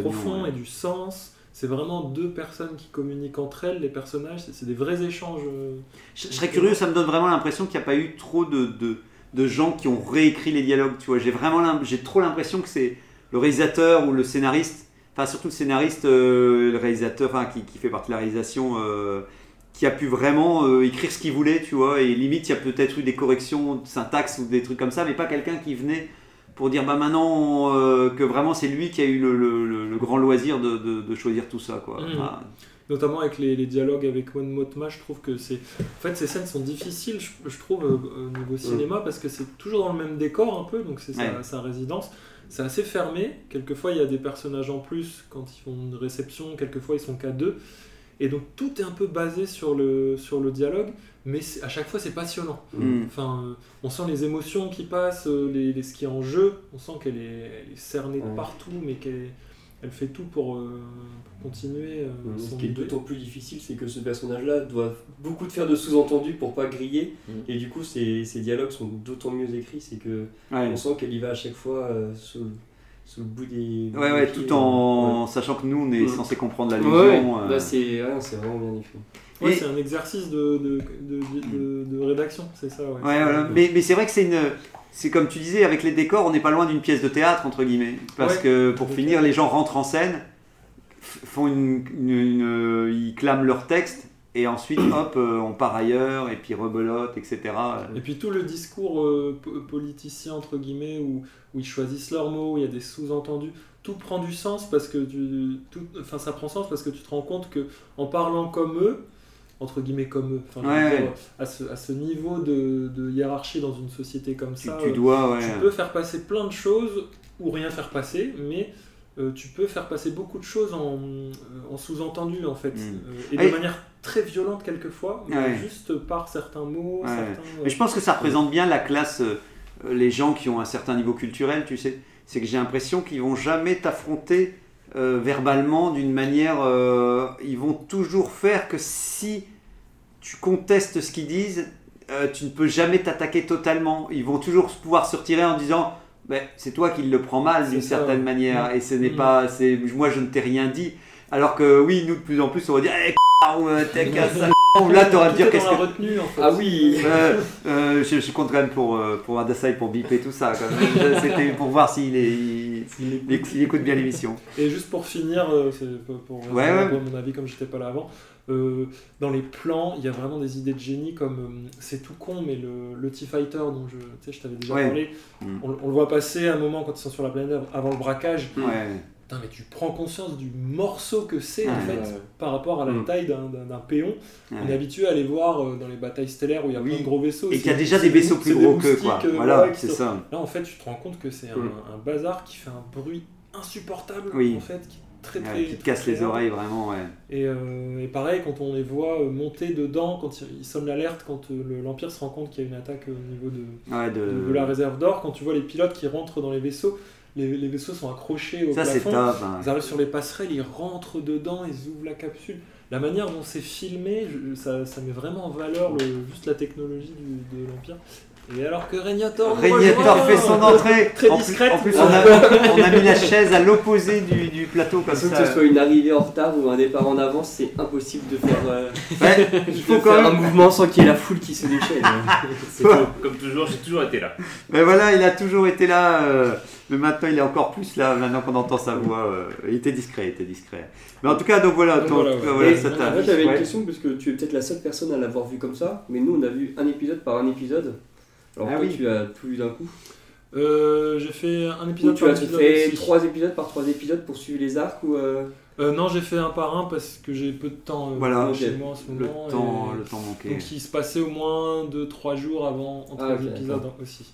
profonds ouais. et du sens. C'est vraiment deux personnes qui communiquent entre elles, les personnages, c'est des vrais échanges. euh. Je, je serais curieux, ça me donne vraiment l'impression qu'il n'y a pas eu trop de, de, de gens qui ont réécrit les dialogues. Tu vois, j'ai vraiment j'ai trop l'impression que c'est le réalisateur ou le scénariste, enfin surtout le scénariste, euh, le réalisateur, qui, qui fait partie de la réalisation, euh, qui a pu vraiment euh, écrire ce qu'il voulait, tu vois. Et limite, il y a peut-être eu des corrections de syntaxe ou des trucs comme ça, mais pas quelqu'un qui venait pour dire bah maintenant euh, que vraiment c'est lui qui a eu le, le- le- le grand loisir de, de- de choisir tout ça, quoi. Mhm. Enfin, Notamment avec les, les dialogues avec One Motma, je trouve que c'est. En fait, ces scènes sont difficiles, je, je trouve, euh, au niveau cinéma, parce que c'est toujours dans le même décor un peu, donc c'est sa, Ouais. sa résidence. C'est assez fermé. Quelquefois, il y a des personnages en plus quand ils font une réception, quelquefois, ils sont qu'à deux. Et donc, tout est un peu basé sur le, sur le dialogue, mais à chaque fois, c'est passionnant. hmm. Enfin, euh, on sent les émotions qui passent, euh, les, les- ce qui est en jeu. On sent qu'elle est, cernée de partout, mais qu'elle elle fait tout pour, euh, pour continuer euh, Ce son qui est d'autant plus difficile, c'est que ce personnage-là doit beaucoup de faire de sous-entendus pour pas griller. Mm. Et du coup, ses, ses dialogues sont d'autant mieux écrits, c'est que Ouais. on sent qu'elle y va à chaque fois euh, sous, sous le bout des. Ouais, des ouais, pieds, tout en sachant que nous, on est Mm. censé comprendre l'allusion. ouais. euh. Bah, c'est ouais, c'est vraiment bien écrit. Ouais, c'est un exercice de, de, de, rédaction, c'est ça. Ouais, Ouais, C'est- voilà. mais, mais c'est vrai que c'est une. C'est comme tu disais, avec les décors, on n'est pas loin d'une pièce de théâtre, entre guillemets. Parce que pour finir, les gens rentrent en scène, font une, une- une- ils clament leur texte, et ensuite, hop, euh, on part ailleurs, et puis rebelote, etc. Et puis tout le discours euh, po- politicien, entre guillemets, où, où ils choisissent leurs mots, où il y a des sous-entendus, tout prend du sens parce que tu, tout, enfin, ça prend sens parce que tu te rends compte que en parlant comme eux, entre guillemets comme eux, enfin, Ouais, dire, à, ce, à ce niveau de, de hiérarchie dans une société comme Tu, ça, tu euh, dois, ouais. tu peux faire passer plein de choses ou rien faire passer, mais euh, tu peux faire passer beaucoup de choses en, euh, en sous-entendu en fait, Mm. Euh, et de manière très violente quelquefois, mais Ouais. juste par certains mots, Ouais. certains. Mais je pense que ça représente bien la classe, euh, les gens qui ont un certain niveau culturel, tu sais. C'est que j'ai l'impression qu'ils vont jamais t'affronter euh, verbalement d'une manière. euh, ils vont toujours faire que si tu contestes ce qu'ils disent, euh, tu ne peux jamais t'attaquer totalement. Ils vont toujours pouvoir se retirer en disant. Ben, c'est toi qui le prends mal d'une certaine ouais. manière et ce n'est Mm. pas c'est moi je ne t'ai rien dit alors que oui nous de plus en plus on va dire Eh, t'es qu'à ça ou là à Tout dire est qu'est-ce que retenue en fait. Ah oui euh, euh, je, je suis contre quand même pour, pour Adasai pour biper tout ça. C'était pour voir s'il est- il, il écoute- il écoute bien l'émission. Et juste pour finir, euh, c'est pour, Ouais, mon avis comme j'étais pas là avant, Euh, dans les plans, il y a vraiment des idées de génie comme euh, c'est tout con, mais le, le T-Fighter dont je, je t'avais déjà Ouais. parlé, Mm. on, on le voit passer un moment quand ils sont sur la planète avant le braquage. Putain, mais tu prends conscience du morceau que c'est en fait par rapport à la Mm. taille d'un- péon. On est Ouais. habitué à les voir euh, dans les batailles stellaires où il y a Oui. plein de gros vaisseaux. Et qu'il y a déjà des vaisseaux plus gros que quoi. euh, Voilà, ouais, c'est ça. Là, en fait, tu te rends compte que c'est un, Mm. un bazar qui fait un bruit insupportable, Oui. en fait, qui est très Ouais, qui te casse les oreilles vraiment, ouais. Et, euh, et pareil, quand on les voit monter dedans, quand ils, sonnent l'alerte, quand le- l'Empire se rend compte qu'il y a une attaque au niveau de, Ouais, de... de, de la réserve d'or, quand tu vois les pilotes qui rentrent dans les vaisseaux, les, les vaisseaux sont accrochés au Ça c'est plafond. top. hein. Ils arrivent sur les passerelles, ils rentrent dedans, ils ouvrent la capsule. La manière dont c'est filmé, je- ça, ça met vraiment en valeur le- juste la technologie du- de l'Empire. Et alors que Régnator... Régnator fait son entrée. Très en plus, discrète. en plus, on a, on a mis la chaise à l'opposé du, du plateau comme que ce soit une arrivée en retard ou un départ en avance, c'est impossible de faire, euh, Ouais, il de faut quand faire un mouvement sans qu'il y ait la foule qui se déchaîne. Comme toujours, j'ai toujours été là. Mais voilà, il a toujours été là. euh, mais maintenant, il est encore plus là. Maintenant qu'on entend sa voix, euh, il était discret, il était discret. Mais en tout cas, donc voilà. Ton- voilà, en tout cas, ouais. voilà, ça t'a- en fait, j'avais une ouais. question parce que tu es peut-être la seule personne à l'avoir vu comme ça, mais nous on a vu un épisode par un épisode. Alors Ah toi oui. tu as tout vu d'un coup. Euh, j'ai fait un Ou épisode tu par as épisode fait aussi. trois épisodes par trois épisodes pour suivre les arcs ou euh, Euh, non, j'ai fait un par un parce que j'ai peu de temps euh, Voilà, chez moi en ce Le moment. temps, et- le temps manqué. Donc il se passait au moins 2-3 jours avant entre Ah, les épisodes aussi.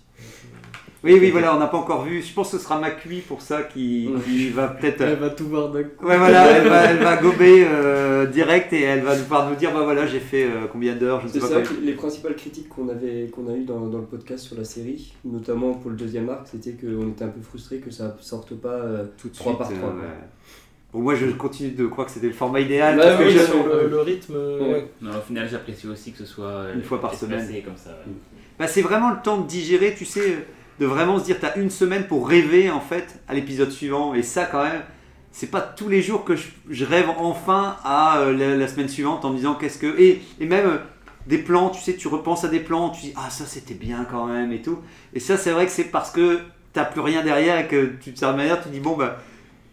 Oui, oui, voilà, on n'a pas encore vu. Je pense que ce sera Macui pour ça qui, qui va peut-être. Elle va tout voir d'un coup. Ouais, voilà, elle va, elle va gober euh, direct et elle va pouvoir nous dire bah voilà, j'ai fait euh, combien d'heures, je ne sais C'est pas ça quoi. que les principales critiques qu'on avait qu'on a eues dans, dans le podcast sur la série, notamment pour le deuxième arc, c'était qu'on était un peu frustré que ça sorte pas euh, Tout de Trois suite. par trois, euh, quoi. ouais. Bon, moi, je continue de croire que c'était le format idéal. Bah parce que oui, je- c'est- sur le, le rythme, Ouais. ouais. Non, au final, j'apprécie aussi que ce soit Une fois par semaine. comme ça. ouais. Bah, c'est vraiment le temps de digérer, tu sais, de vraiment se dire, t'as une semaine pour rêver en fait à l'épisode suivant. Et ça, quand même, c'est pas tous les jours que je, rêve enfin à euh, la, semaine suivante en me disant qu'est-ce que. Et, et même euh, des plans, tu sais, tu repenses à des plans, tu dis, ah, ça c'était bien quand même et tout. Et ça, c'est vrai que c'est parce que t'as plus rien derrière et que tu, de certaine manière, tu dis, bon, bah,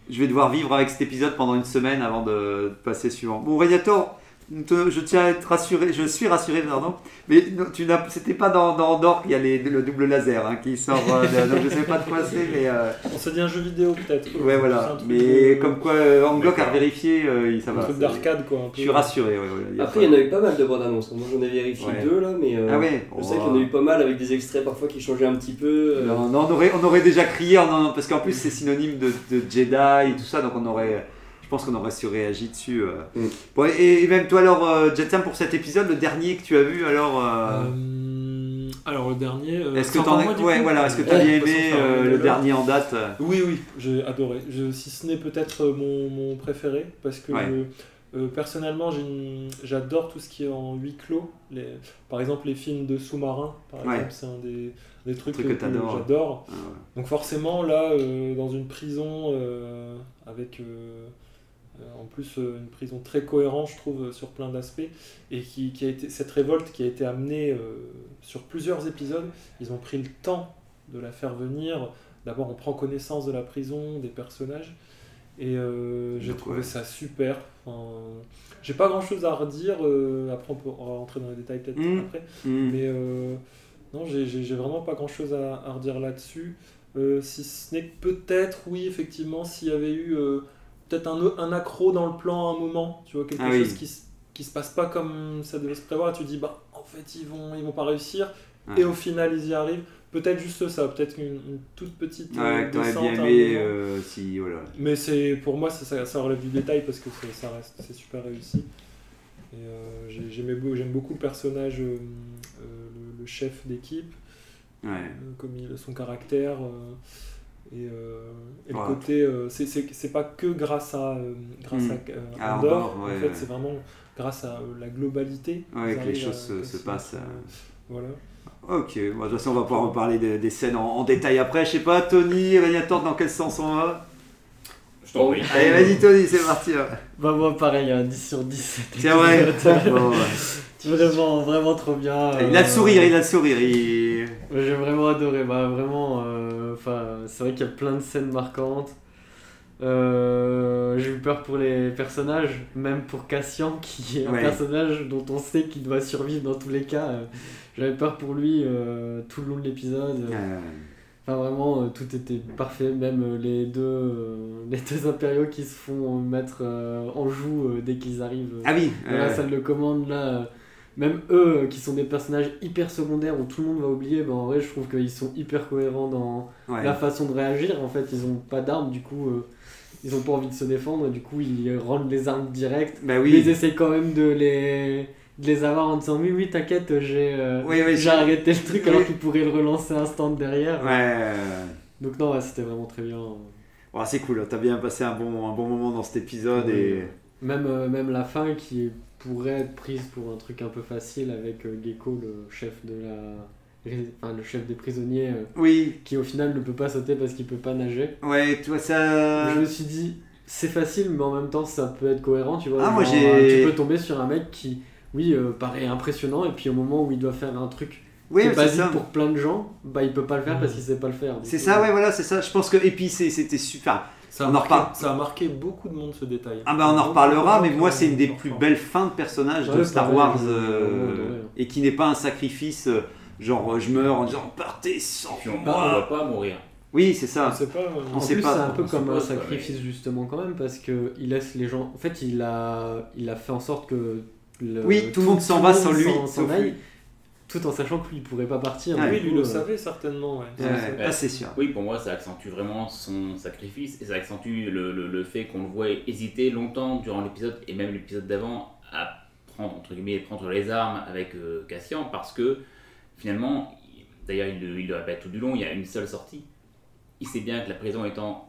je vais devoir vivre avec cet épisode pendant une semaine avant de, de passer suivant. Bon, Régnator, te- je tiens à être rassuré, je suis rassuré, pardon, mais non, tu n'as, c'était pas dans, dans Andorre qu'il y a les- le double laser hein, qui sort, euh, de- donc je sais pas de quoi c'est, mais euh, On s'est dit un jeu vidéo peut-être. ouais, voilà. un truc Mais de- comme quoi, euh, Anglock a vérifié, euh, il- ça un va. truc c'est- d'arcade quoi. Un peu. Je suis rassuré, ouais, y Après, il y en a eu pas mal de bandes annonces. Moi, j'en ai vérifié Ouais. deux là, mais euh, Ah ouais je sais qu'il y en a eu pas mal avec des extraits parfois qui changeaient un petit peu. euh, Non, non, on, aurait, on aurait déjà crié, parce qu'en plus c'est synonyme de, de Jedi et tout ça, donc on aurait, pense qu'on aurait surréagi dessus. euh. Mm. Bon, et, et même toi alors, euh, Jetsam, pour cet épisode, le dernier que tu as vu, alors... euh, Euh, alors le dernier. euh, Est-ce que c'est t'en as- moi, du ouais, coup voilà, est-ce que Ouais, t'as bien de toute façon, aimé euh, le dernier en date euh Oui, oui, j'ai adoré. Je- si ce n'est peut-être mon, mon préféré, parce que Ouais. je- euh, personnellement, j'ai une- j'adore tout ce qui est en huis clos. Les, par exemple, les films de sous-marins, par Ouais. exemple, c'est un des, des trucs Truc que, que t'adores. j'adore. Ah ouais. Donc forcément, là, euh, dans une prison, euh, avec euh, en plus euh, une prison très cohérente, je trouve, euh, sur plein d'aspects, et qui, qui a été, cette révolte qui a été amenée euh, sur plusieurs épisodes, ils ont pris le temps de la faire venir. D'abord, on prend connaissance de la prison, des personnages, et euh, j'ai trouvé ouais. ça super. Enfin, j'ai pas grand chose à redire, euh, après on peut rentrer dans les détails peut-être Mm. après. Mm. Mais euh, non, j'ai vraiment pas grand chose à, à redire là-dessus. Euh, si ce n'est que peut-être, oui, effectivement, s'il y avait eu euh, peut-être un, un accro dans le plan à un moment, tu vois, quelque Ah oui. chose qui, se passe pas comme ça devait se prévoir, et tu dis, bah, en fait, ils vont, ils vont pas réussir, et au final, ils y arrivent. Peut-être juste ça, peut-être une, une toute petite euh, Ouais, que t'aurais descente bien aimé euh, si, voilà. Mais c'est pour moi, ça, relève du détail parce que ça reste, c'est super réussi. Et euh, j'aime beaucoup le personnage, euh, le, le chef d'équipe, Ouais. comme il, son caractère. Et, euh, et Ouais. le côté, euh, c'est- pas que grâce à, euh, grâce Mm. à euh, À Andor, Andorre, ouais, en fait, ouais. c'est vraiment grâce à euh, la globalité. Que les choses à se- passent, euh. Voilà. Ok, bon, de toute façon on va pouvoir reparler des, des scènes en, en détail après. Je sais pas, Tony, Régnator, dans quel sens on va? Je t'en prie. Allez, vas-y Tony, c'est parti. Bah moi pareil, un 10 sur 10. cet C'est vrai. Bon, ouais. Vraiment, vraiment trop bien. Il a le sourire, il a le sourire. il- J'ai vraiment adoré, bah vraiment, euh, c'est vrai qu'il y a plein de scènes marquantes. Euh, j'ai eu peur pour les personnages, même pour Cassian, qui est un Ouais. personnage dont on sait qu'il doit survivre dans tous les cas. Euh, J'avais peur pour lui euh, tout le long de l'épisode. Euh, Enfin, vraiment, tout était parfait. Même les deux, les deux impériaux qui se font mettre en joue dès qu'ils arrivent Ah oui, dans la salle de commande. Là, même eux, euh, qui sont des personnages hyper secondaires où tout le monde va oublier, ben, en vrai, je trouve qu'ils sont hyper cohérents dans ouais. la façon de réagir. En fait, ils ont pas d'armes, du coup, euh, ils ont pas envie de se défendre. Du coup, ils rendent les armes directes. Bah Ils oui. essaient quand même de les, de les avoir en disant Oui, oui, t'inquiète, j'ai euh, Oui, oui, j'ai arrêté le truc Oui. alors qu'ils pourraient le relancer instant derrière. Ouais. Donc, non, ouais, c'était vraiment très bien. ouais, c'est cool, t'as bien passé un bon, un bon moment dans cet épisode et. Même, même la fin qui pourrait être prise pour un truc un peu facile avec euh, Gecko, le chef de la. Enfin, le chef des prisonniers, euh, Oui, qui au final ne peut pas sauter parce qu'il peut pas nager. ouais, tu vois ça. Je me suis dit, c'est facile, mais en même temps, ça peut être cohérent, tu vois. Ah, moi, Genre, euh, Tu peux tomber sur un mec qui, oui, euh, paraît impressionnant, et puis au moment où il doit faire un truc Oui, c'est basique ça. pour plein de gens, bah il peut pas le faire parce qu'il sait pas le faire. C'est ça, ouais, voilà, c'est ça. Je pense que. Et puis, c'était super. Ça a, On en marqué, reparle. ça a marqué beaucoup de monde ce détail. Ah bah on en reparlera, mais moi c'est une des plus belles fins de personnages de Star Wars euh, et qui n'est pas un sacrifice euh, genre euh, je meurs en disant partez sans Puis on ne moi. voit pas mourir. Oui c'est On ça. sait pas. On En sait plus, pas, c'est un peu on comme un sacrifice justement quand même parce que il laisse les gens. En fait, il a, il a fait en sorte que le- Oui, tout le monde s'en va sans lui. Tout en sachant que lui il pourrait pas partir. Du Oui, lui le euh, savait certainement. Ouais. Ouais, Ouais. ah, c'est sûr. Oui, pour moi, ça accentue vraiment son sacrifice et ça accentue le, le- le fait qu'on le voit hésiter longtemps durant l'épisode et même l'épisode d'avant à prendre, entre guillemets, prendre les armes avec euh, Cassian parce que finalement, il- d'ailleurs, il, le- il le répète tout du long, il y a une seule sortie. Il sait bien que la prison étant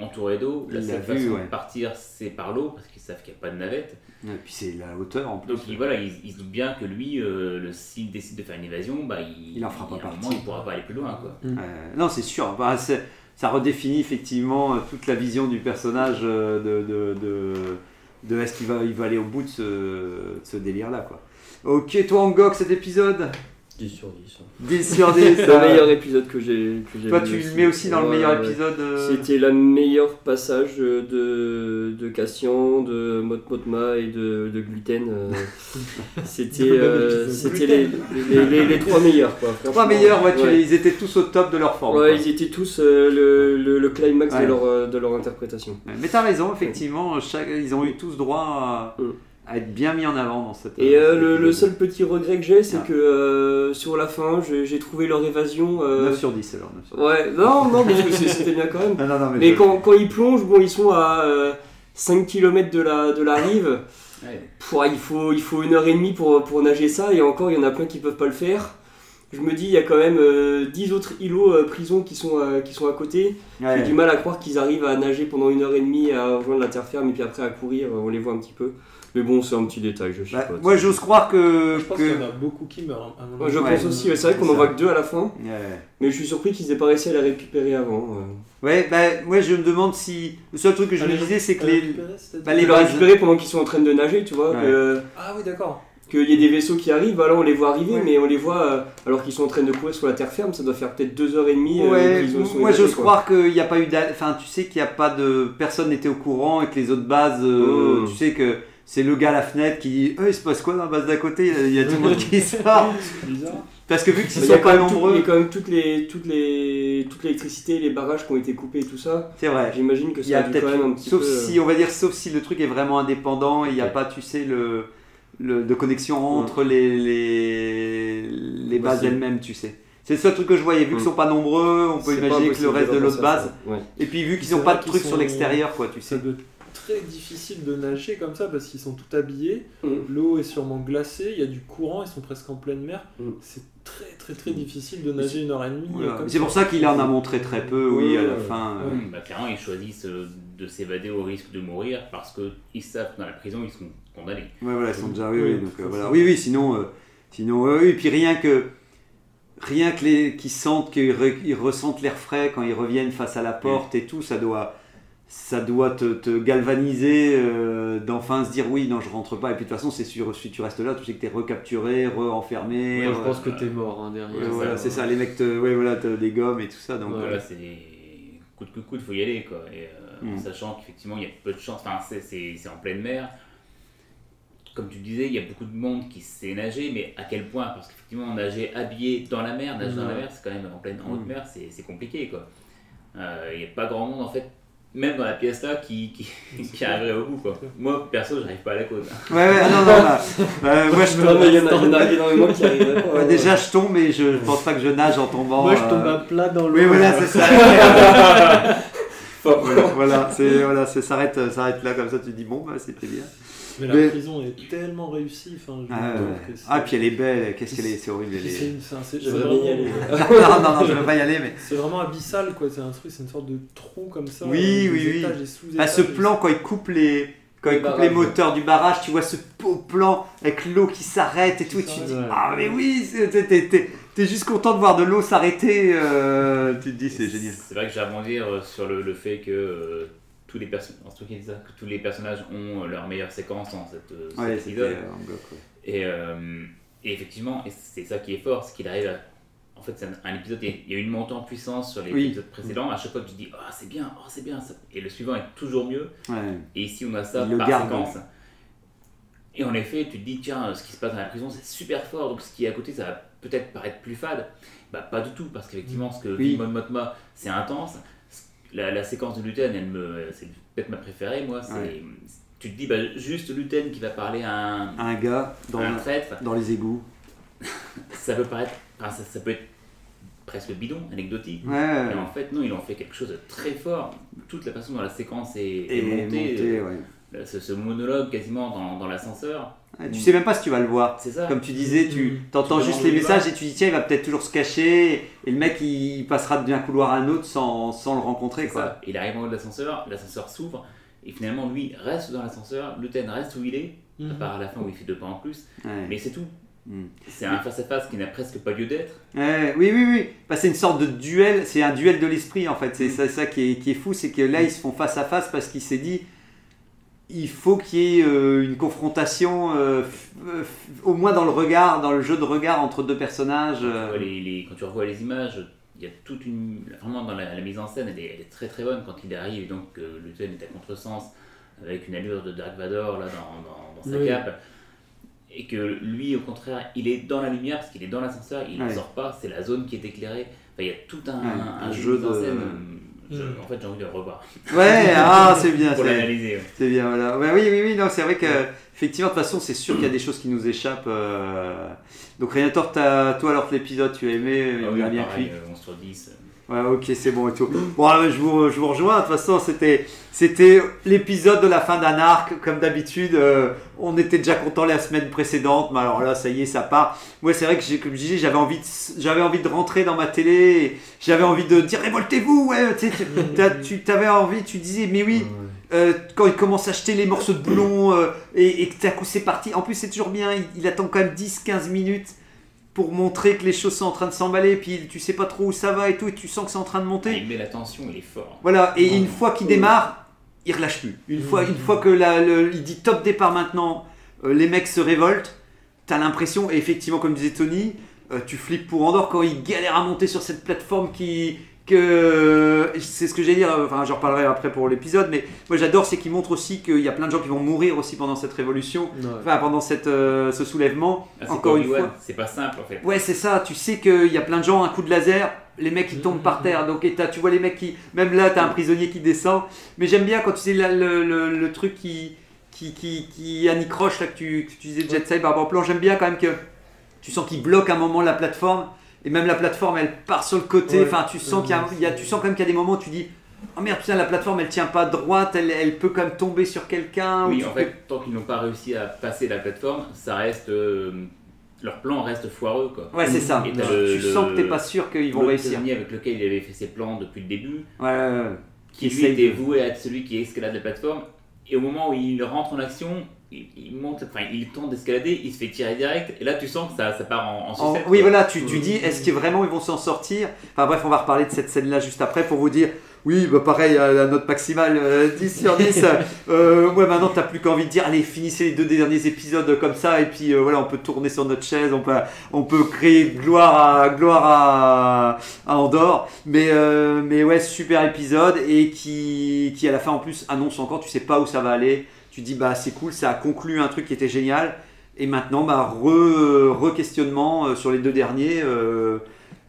entourée d'eau, la seule façon ouais. de partir, c'est par l'eau parce qu'ils savent qu'il n'y a pas de navette. Et puis c'est la hauteur en plus. Donc il, voilà, il, il se doute bien que lui, euh, le- s'il décide de faire une évasion, bah, il, Il en fera pas partie. moment, il pourra pas aller plus loin. Quoi. Euh, non c'est sûr. Bah, ça redéfinit effectivement euh, toute la vision du personnage de, de, de, de est-ce qu'il va, il va aller au bout de ce, de ce délire là quoi. Ok toi Angok cet épisode? 10 sur 10. hein. 10 sur 10. C'est le euh, meilleur épisode que j'ai que Toi tu le mets aussi dans le meilleur ouais. épisode. euh, C'était le meilleur passage de, de Cassian, de Mot Motma et de, de Gluten. euh, C'était euh, c'était les, les, les- les trois meilleurs. Quoi, Trois meilleurs, ouais, tu- Ouais. ils étaient tous au top de leur forme. Ouais, quoi. ils étaient tous euh, le, le, le climax Ouais. de, leur, euh, de leur interprétation. Mais t'as raison, effectivement, chaque- ils ont eu tous droit à, Mm. À être bien mis en avant dans cette. Et euh, le, seul petit regret que j'ai, c'est Ah. que euh, sur la fin, j'ai trouvé leur évasion. euh, 9 sur 10 alors. 9 sur 10. Ouais, non, non, parce que c'était bien quand même. Non, non, non, mais, Mais je- quand, quand ils plongent, bon, ils sont à euh, 5 km de la, de la rive. Ouais. Pouah, il, faut, il faut une heure et demie pour, pour nager ça, et encore, il y en a plein qui peuvent pas le faire. Je me dis, il y a quand même euh, 10 autres îlots euh, prisons qui sont, euh, qui sont à côté. Ouais. J'ai du mal à croire qu'ils arrivent à nager pendant une heure et demie, à rejoindre la terre ferme, et puis après à courir, euh, on les voit un petit peu. Mais bon, c'est un petit détail, je Bah, chipote. moi, j'ose croire que. Je pense que- qu'il y en a beaucoup qui meurent. à mon Ouais, je. Ouais. pense aussi, ouais, c'est vrai qu'on en voit que deux à la fin, Ouais. mais je suis surpris qu'ils aient pas réussi à les récupérer avant. euh. Ouais, bah, moi, je me demande si. Le seul truc que je me disais, c'est que Euh, les. bah, les récupérer pendant qu'ils sont en train de nager, tu vois. Ouais. que- Ah oui, d'accord. qu'il y ait des vaisseaux qui arrivent, voilà, on les voit arriver, Ouais. mais on les voit euh, alors qu'ils sont en train de courir sur la terre ferme, ça doit faire peut-être deux heures et demie. euh, Ouais, sont moi j'ose croire qu'il n'y a pas eu enfin tu sais qu'il n'y a pas de personne n'était au courant et que les autres bases euh, Mm. tu sais que c'est le gars à la fenêtre qui dit Eh, il se passe quoi dans la base d'à côté? Il y a- a tout le monde qui sort parce que vu qu'ils a sont pas tout- il y nombreux a quand même toutes les, toutes les, toute l'électricité, les barrages qui ont été coupés et tout ça. c'est vrai J'imagine que il y a ça a un peut-être petit sauf peu. euh, si on va dire sauf si le truc est vraiment indépendant et il n'y a Ouais. pas tu sais le, le de connexion entre les les, les bases elles-mêmes tu sais c'est le seul truc que je voyais vu qu'ils Mm. sont pas nombreux on peut c'est imaginer que le reste de l'autre base. Ouais. et puis vu qu'ils n'ont pas de qu'ils trucs sur l'extérieur quoi tu sais très difficile de nager comme ça parce qu'ils sont tout habillés. Mm. L'eau est sûrement glacée, il y a du courant, ils sont presque en pleine mer. Mm. C'est très très très difficile de nager une heure et demie. Voilà. C'est pour ça qu'il en a montré très peu, oui, à la Ouais, fin. euh. Bah, clairement, ils choisissent euh, de s'évader au risque de mourir parce qu'ils savent que dans la prison, ils sont condamnés. Ouais, voilà, ils sont déjà. Oui, Oui, donc, euh, voilà. oui, oui, sinon. euh, sinon oui, oui, et puis rien que. Rien que les qu'ils sentent, qu'ils re- ils ressentent l'air frais quand ils reviennent face à la porte et tout, ça doit. Ça doit te, te galvaniser euh, d'enfin se dire oui, non, je rentre pas. Et puis de toute façon, c'est sûr, si tu restes là, tu sais que t'es recapturé, re-enfermé. Ouais, je pense que t'es mort hein, derrière. Voilà, c'est ça, les mecs te, ouais, voilà, te dégomment et tout ça. Donc, Ouais. euh, Voilà, c'est coûte que coûte, faut y aller, quoi. Et, euh, En Mm. sachant qu'effectivement, il y a peu de chance, enfin, c'est- en pleine mer. Comme tu disais, il y a beaucoup de monde qui sait nager, mais à quel point? Parce qu'effectivement, nager habillé dans la mer, nager dans la Ouais. mer, c'est quand même en pleine en haute Mm. mer, c'est compliqué, quoi. Euh, Il n'y a pas grand monde, en fait, même dans la pièce là, qui, qui, qui arriverait au bout, quoi. Moi, perso, j'arrive pas à la côte. hein. Ouais, ouais, ah non, non, bah, euh, moi je Non, mais il y en a- il y en tombe. a énormément qui arrivent. pas, Ouais, déjà je tombe, mais je pense pas que je nage en tombant. Moi, je euh, tombe à plat dans l'eau. Oui, voilà, c'est ça. Fort. voilà, c'est voilà, c'est s'arrête, euh, s'arrête là comme ça. Tu dis bon, bah c'était bien. Mais la prison est tellement réussie. Enfin, je Ah, ouais, trouve ouais. que c'est- Ah, puis elle est belle. Qu'est-ce qu'elle est, c'est horrible. Elle c'est est... une- c'est c'est bien y vraiment- aller. non, non, non, je veux pas y aller, mais. C'est vraiment abyssal quoi, c'est un truc, c'est une sorte de trou comme ça. Oui, avec oui, oui. étages. Bah, ce plan quand il coupe les quand il coupe les moteurs du barrage, tu vois ce beau plan avec l'eau qui s'arrête et tout, et tu te dis ah mais oui, t'es- juste content de voir de l'eau s'arrêter. euh, tu te dis c'est génial. C'est vrai que j'ai à rebondir euh, sur le, le fait que euh, tous les personnages, que tous les personnages ont euh, leur meilleure séquence dans cette, euh, Ouais, épisode. euh, en bloc, ouais. Et, euh, et effectivement, et c'est ça qui est fort, c'est qu'il arrive à. En fait, c'est un, un épisode, il y a- une montée en puissance sur les Oui. épisodes précédents. À chaque fois, tu dis, oh, c'est bien, oh, c'est bien. ça- Et le suivant est toujours mieux. Ouais. Et ici, on a ça le par garde. séquence. Et en effet, tu te dis, tiens, ce qui se passe dans la prison, c'est super fort, donc ce qui est à côté, ça va peut-être paraître plus fade. Bah, pas du tout, parce qu'effectivement, ce que Oui. vit Mon Motma, c'est intense. La, la séquence de Luten, elle me, c'est peut-être ma préférée, moi. C'est, Ouais. Tu te dis, bah, juste Luten qui va parler à un, Un gars dans, un traître, dans les égouts. ça peut paraître, enfin, ça, ça peut être presque bidon, anecdotique. Ouais, ouais, Et en fait, non, ils ont fait quelque chose de très fort. Toute la façon dont la séquence est, montée, monté, euh. Ce, ce monologue quasiment dans, dans l'ascenseur, Ouais, Tu sais même pas si tu vas le voir. c'est ça. Comme tu disais, tu Mm. t'entends Tu juste les le messages et tu dis tiens, il va peut-être toujours se cacher et le mec il passera d'un couloir à un autre sans, sans le rencontrer quoi. ça. Il arrive en haut de l'ascenseur, l'ascenseur s'ouvre, et finalement, lui reste dans l'ascenseur, Luten reste où il est, à Mhm. part à la fin où il fait deux pas en plus, Ouais. mais c'est tout. Mm. C'est un face-à-face qui n'a presque pas lieu d'être. Ouais, oui, oui, oui. Bah, c'est une sorte de duel, c'est un duel de l'esprit en fait. C'est Mm. ça, ça qui, est, qui est fou, c'est que là ils se font face à face parce qu'il s'est dit il faut qu'il y ait euh, une confrontation, euh, f- euh, f- au moins dans le regard, dans le jeu de regard entre deux personnages. Tu les- les- quand tu revois les images, il y a toute une. Vraiment, dans la, la mise en scène, elle est, elle est très très bonne quand il arrive, donc euh, Luten est à contresens, avec une allure de Dark Vador là, dans, dans- dans sa Oui. cape. Et que lui, au contraire, il est dans la lumière parce qu'il est dans l'ascenseur, il ne Ouais. sort pas, c'est la zone qui est éclairée. Enfin, il y a tout un, Ouais, un un jeu jeu de mise en de- scène. Je-. En fait, j'ai envie de le revoir Ouais, ah, c'est bien. pour c'est- l'analyser. ouais. C'est bien, voilà. Ouais, oui, oui, oui, non, c'est vrai que, effectivement, de toute façon, c'est sûr qu'il y a des choses qui nous échappent. euh. Donc, Renator, toi, alors, l'épisode, tu as aimé, Ah il oui, a bien pareil, pris. euh, 11 sur 10. Ouais, ok, c'est bon et tout. Bon, je, vous, je vous rejoins. De toute façon, c'était, c'était l'épisode de la fin d'un arc. Comme d'habitude, euh, on était déjà content la semaine précédente, mais alors là, ça y est, ça part. Moi, c'est vrai que, comme je disais, j'avais envie, de, j'avais envie de rentrer dans ma télé. et J'avais envie de dire révoltez-vous. Ouais, tu tu, avais envie, tu disais, mais oui. Euh, quand il commence à acheter les morceaux de boulon euh, et, et que d'un coup c'est parti. En plus, c'est toujours bien, il, il attend quand même 10-15 minutes pour montrer que les choses sont en train de s'emballer. Puis tu sais pas trop où ça va et tout, et tu sens que c'est en train de monter. Il met la tension, il est fort. Voilà, et une fois qu'il démarre, il relâche plus. Une fois, une fois que la- le- il dit top départ maintenant, euh, les mecs se révoltent, t'as l'impression, et effectivement, comme disait Tony, euh, tu flippes pour Andorre quand il galère à monter sur cette plateforme qui. Que c'est ce que j'allais dire, enfin j'en reparlerai après pour l'épisode, mais moi j'adore, c'est qu'il montre aussi qu'il y a plein de gens qui vont mourir aussi pendant cette révolution, Ouais. enfin pendant cette, euh, ce soulèvement. Ah, Encore une fois. C'est pas simple en fait. Ouais, c'est ça. Tu sais qu'il y a plein de gens, un coup de laser, les mecs ils tombent par terre. Donc et tu vois les mecs qui. Même là, t'as un prisonnier qui descend. Mais j'aime bien quand tu sais là, le, le- le truc qui. qui, qui, qui anicroche là que tu, que tu disais Jet Side par rapport au plan. J'aime bien quand même que tu sens qu'il bloque un moment la plateforme. Et même la plateforme elle part sur le côté. Ouais. Enfin, tu sens qu'il y a, il y a- tu sens quand même qu'il y a des moments où tu dis. Oh merde, putain, la plateforme elle tient pas droite, elle, elle peut quand même tomber sur quelqu'un. ou Oui, en peux- fait, tant qu'ils n'ont pas réussi à passer la plateforme, ça reste. euh, leur plan reste foireux quoi. Ouais, c'est ça. Et Tu, le- sens le- que t'es pas sûr qu'ils vont Le réussir. prisonnier avec lequel il avait fait ses plans depuis le début, Ouais, ouais, ouais. qui lui était de- voué à être celui qui escalade la plateforme, et au moment où il rentre en action, il, il monte, enfin, il tente d'escalader, il se fait tirer direct, et là tu sens que ça, ça part en, en En- sucette, oui, voilà, tu, tu dis, est-ce que vraiment ils vont s'en sortir? Enfin bref, on va reparler de cette scène-là juste après pour vous dire, oui, bah pareil, la note maximale, euh, 10 sur 10. euh, ouais, maintenant t'as plus qu'envie de dire, allez, finissez les deux derniers épisodes comme ça, et puis euh, voilà, on peut tourner sur notre chaise, on peut, on peut créer gloire à, gloire à, à Andorre. Mais, euh, mais ouais, super épisode, et qui, qui à la fin en plus annonce encore, tu sais pas où ça va aller. Tu dis, bah c'est cool, ça a conclu un truc qui était génial. Et maintenant, bah, re- re-questionnement euh, sur les deux derniers. euh,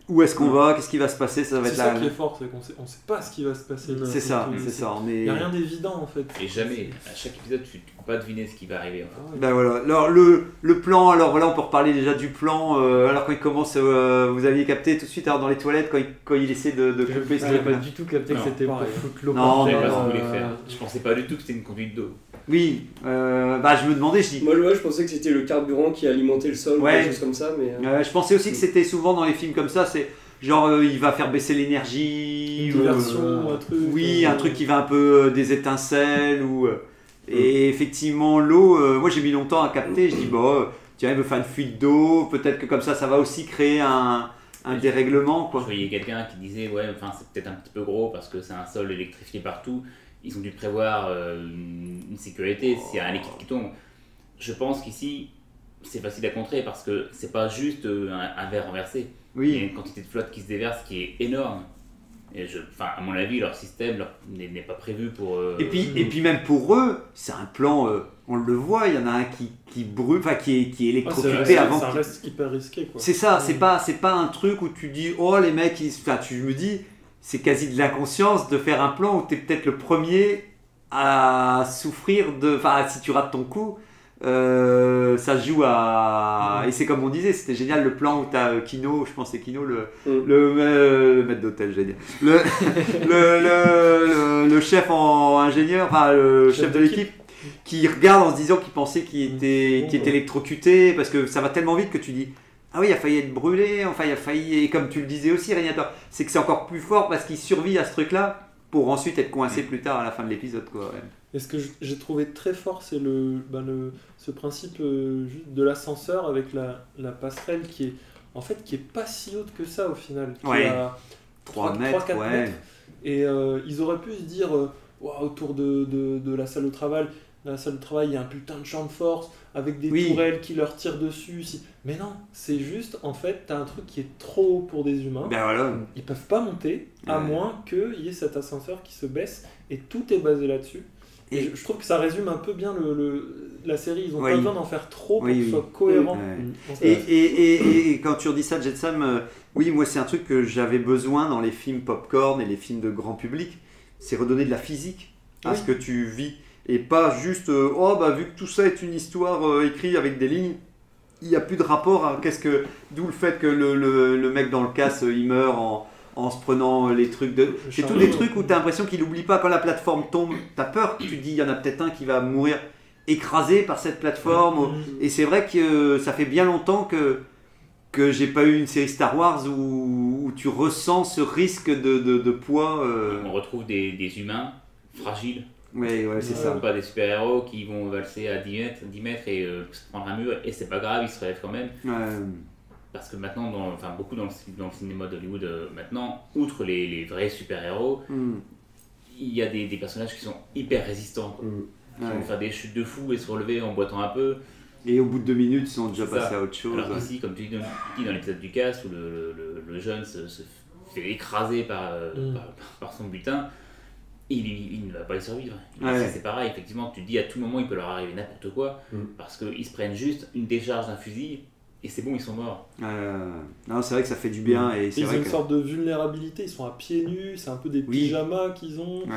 où est-ce qu'on va Qu'est-ce qui va se passer Ça va C'est être ça la- qui est fort, c'est qu'on sait, on sait pas ce qui va se passer. C'est ça, Donc, euh, c'est ça. On Il est... n'y a rien d'évident en fait. Et jamais, à chaque épisode, tu ne peux pas deviner ce qui va arriver. en fait. Ben voilà. Alors le, le plan, alors voilà, on peut reparler déjà du plan. euh, alors quand il commence, euh, vous aviez capté tout de suite alors dans les toilettes quand il, quand il essaie de, de couper. J'avais pas du tout capté que Non, c'était pour foutre l'eau Non, Je non, terre, pas ce qu'il voulait faire. Je pensais pas du tout que c'était une conduite d'eau. Oui. euh, bah je me demandais, je dis. Moi, ouais, je pensais que c'était le carburant qui alimentait le sol Ouais. ou des choses comme ça, mais. euh, euh, je pensais aussi que c'était souvent dans les films comme ça, c'est genre euh, il va faire baisser l'énergie. Une ou, diversion, euh, un truc, Oui, euh, un truc qui va un peu euh, des étincelles ou. euh, Et effectivement, l'eau, euh, moi j'ai mis longtemps à capter. Je dis, bon, euh, tiens, il veut faire une fuite d'eau. Peut-être que comme ça, ça va aussi créer un, un dérèglement. Je Quoi. voyais quelqu'un qui disait ouais enfin c'est peut-être un petit peu gros parce que c'est un sol électrifié partout. Ils ont dû prévoir euh, une, sécurité s'il y a un liquide qui tombe. Je pense qu'ici c'est facile à contrer parce que c'est pas juste euh, un, un verre renversé. Il y a Oui, une quantité de flotte qui se déverse qui est énorme. Et je, enfin à mon avis leur système n'est pas prévu pour. euh, et puis, et puis même pour eux, c'est un plan, euh, on le voit, il y en a un qui, qui brûle, enfin qui est, qui est Ah, c'est- électrocuté c'est- avant. ça qu'il- reste hyper risqué quoi. C'est ça, c'est pas, c'est pas un truc où tu dis, oh les mecs, ils... enfin tu me dis, c'est quasi de l'inconscience de faire un plan où tu es peut-être le premier à souffrir de, enfin si tu rates ton coup, euh, ça se joue à, et c'est comme on disait, c'était génial le plan où tu as Kino, je pense que c'est Kino le, Mm. le, euh, le maître d'hôtel, j'allais dire, le, le, le, chef en ingénieur, enfin le chef, Chef de l'équipe. Qui regarde en se disant qu'il pensait qu'il était, Mm. qu'il était électrocuté parce que ça va tellement vite que tu dis ah oui, il a failli être brûlé, enfin il a failli, et comme tu le disais aussi, Régnator, c'est que c'est encore plus fort parce qu'il survit à ce truc-là pour ensuite être coincé plus tard à la fin de l'épisode. quoi. Et ce que j'ai trouvé très fort, c'est le, le, ce principe euh, de l'ascenseur avec la, la passerelle qui est en fait qui est pas si haute que ça au final. Qui Ouais. a 3 trois- mètres, trois, quatre ouais. mètres. Et euh, ils auraient pu se dire, euh, Ouah, autour de, de, de la salle de travail, la salle de travail, il y a un putain de champ de force avec des Oui. tourelles qui leur tirent dessus. si- Mais non, c'est juste, en fait, t'as un truc qui est trop haut pour des humains. Ben voilà. Ils peuvent pas monter, à Ouais. moins qu'il y ait cet ascenseur qui se baisse, et tout est basé là-dessus. Et, Et- je, je trouve que ça résume un peu bien le, le- la série. Ils ont pas besoin d'en faire trop pour Oui, que ce soit cohérent. Ouais. Et, et, et, et quand tu redis ça, Jetsam, euh, oui, moi c'est un truc que j'avais besoin dans les films popcorn et les films de grand public, c'est redonner de la physique à Oui. ce que tu vis. Et pas juste, euh, oh bah vu que tout ça est une histoire euh, écrite avec des lignes, il n'y a plus de rapport à qu'est-ce que. D'où le fait que le, le, le mec dans le casse, euh, il meurt en, en se prenant les trucs de. C'est tous des trucs où tu as l'impression qu'il n'oublie pas quand la plateforme tombe, tu as peur, tu te dis, il y en a peut-être un qui va mourir écrasé par cette plateforme. Et c'est vrai que euh, ça fait bien longtemps que, que j'ai pas eu une série Star Wars où, où tu ressens ce risque de, de, de poids. euh, On retrouve des, des humains fragiles. Ouais, c'est Ce ça. pas des super-héros qui vont valser à 10 mètres, 10 mètres et euh, se prendre un mur et c'est pas grave, ils se relèvent quand même. Ouais. Parce que maintenant, dans, enfin, beaucoup dans le, dans le cinéma d'Hollywood, euh, maintenant, outre les, les vrais super-héros, Hmm. il y a des, des personnages qui sont hyper résistants. quoi. Qui Ouais. vont faire des chutes de fou et se relever en boitant un peu. Et au bout de deux minutes, ils sont déjà passés ça. à autre chose. Alors ouais. qu'ici, comme tu dis, dans l'épisode du casse, où le, le- le- le jeune se, se fait écraser par, euh, Mm. par, par son butin, il, ne va pas y survivre. Et Ouais. C'est pareil, effectivement, tu te dis à tout moment il peut leur arriver n'importe quoi, Mm. parce qu'ils se prennent juste une décharge d'un fusil, et c'est bon, ils sont morts. Euh, non, c'est vrai que ça fait du bien. Et c'est Ils ont une que. sorte de vulnérabilité, ils sont à pieds nus, c'est un peu des Oui. pyjamas qu'ils ont, Ouais.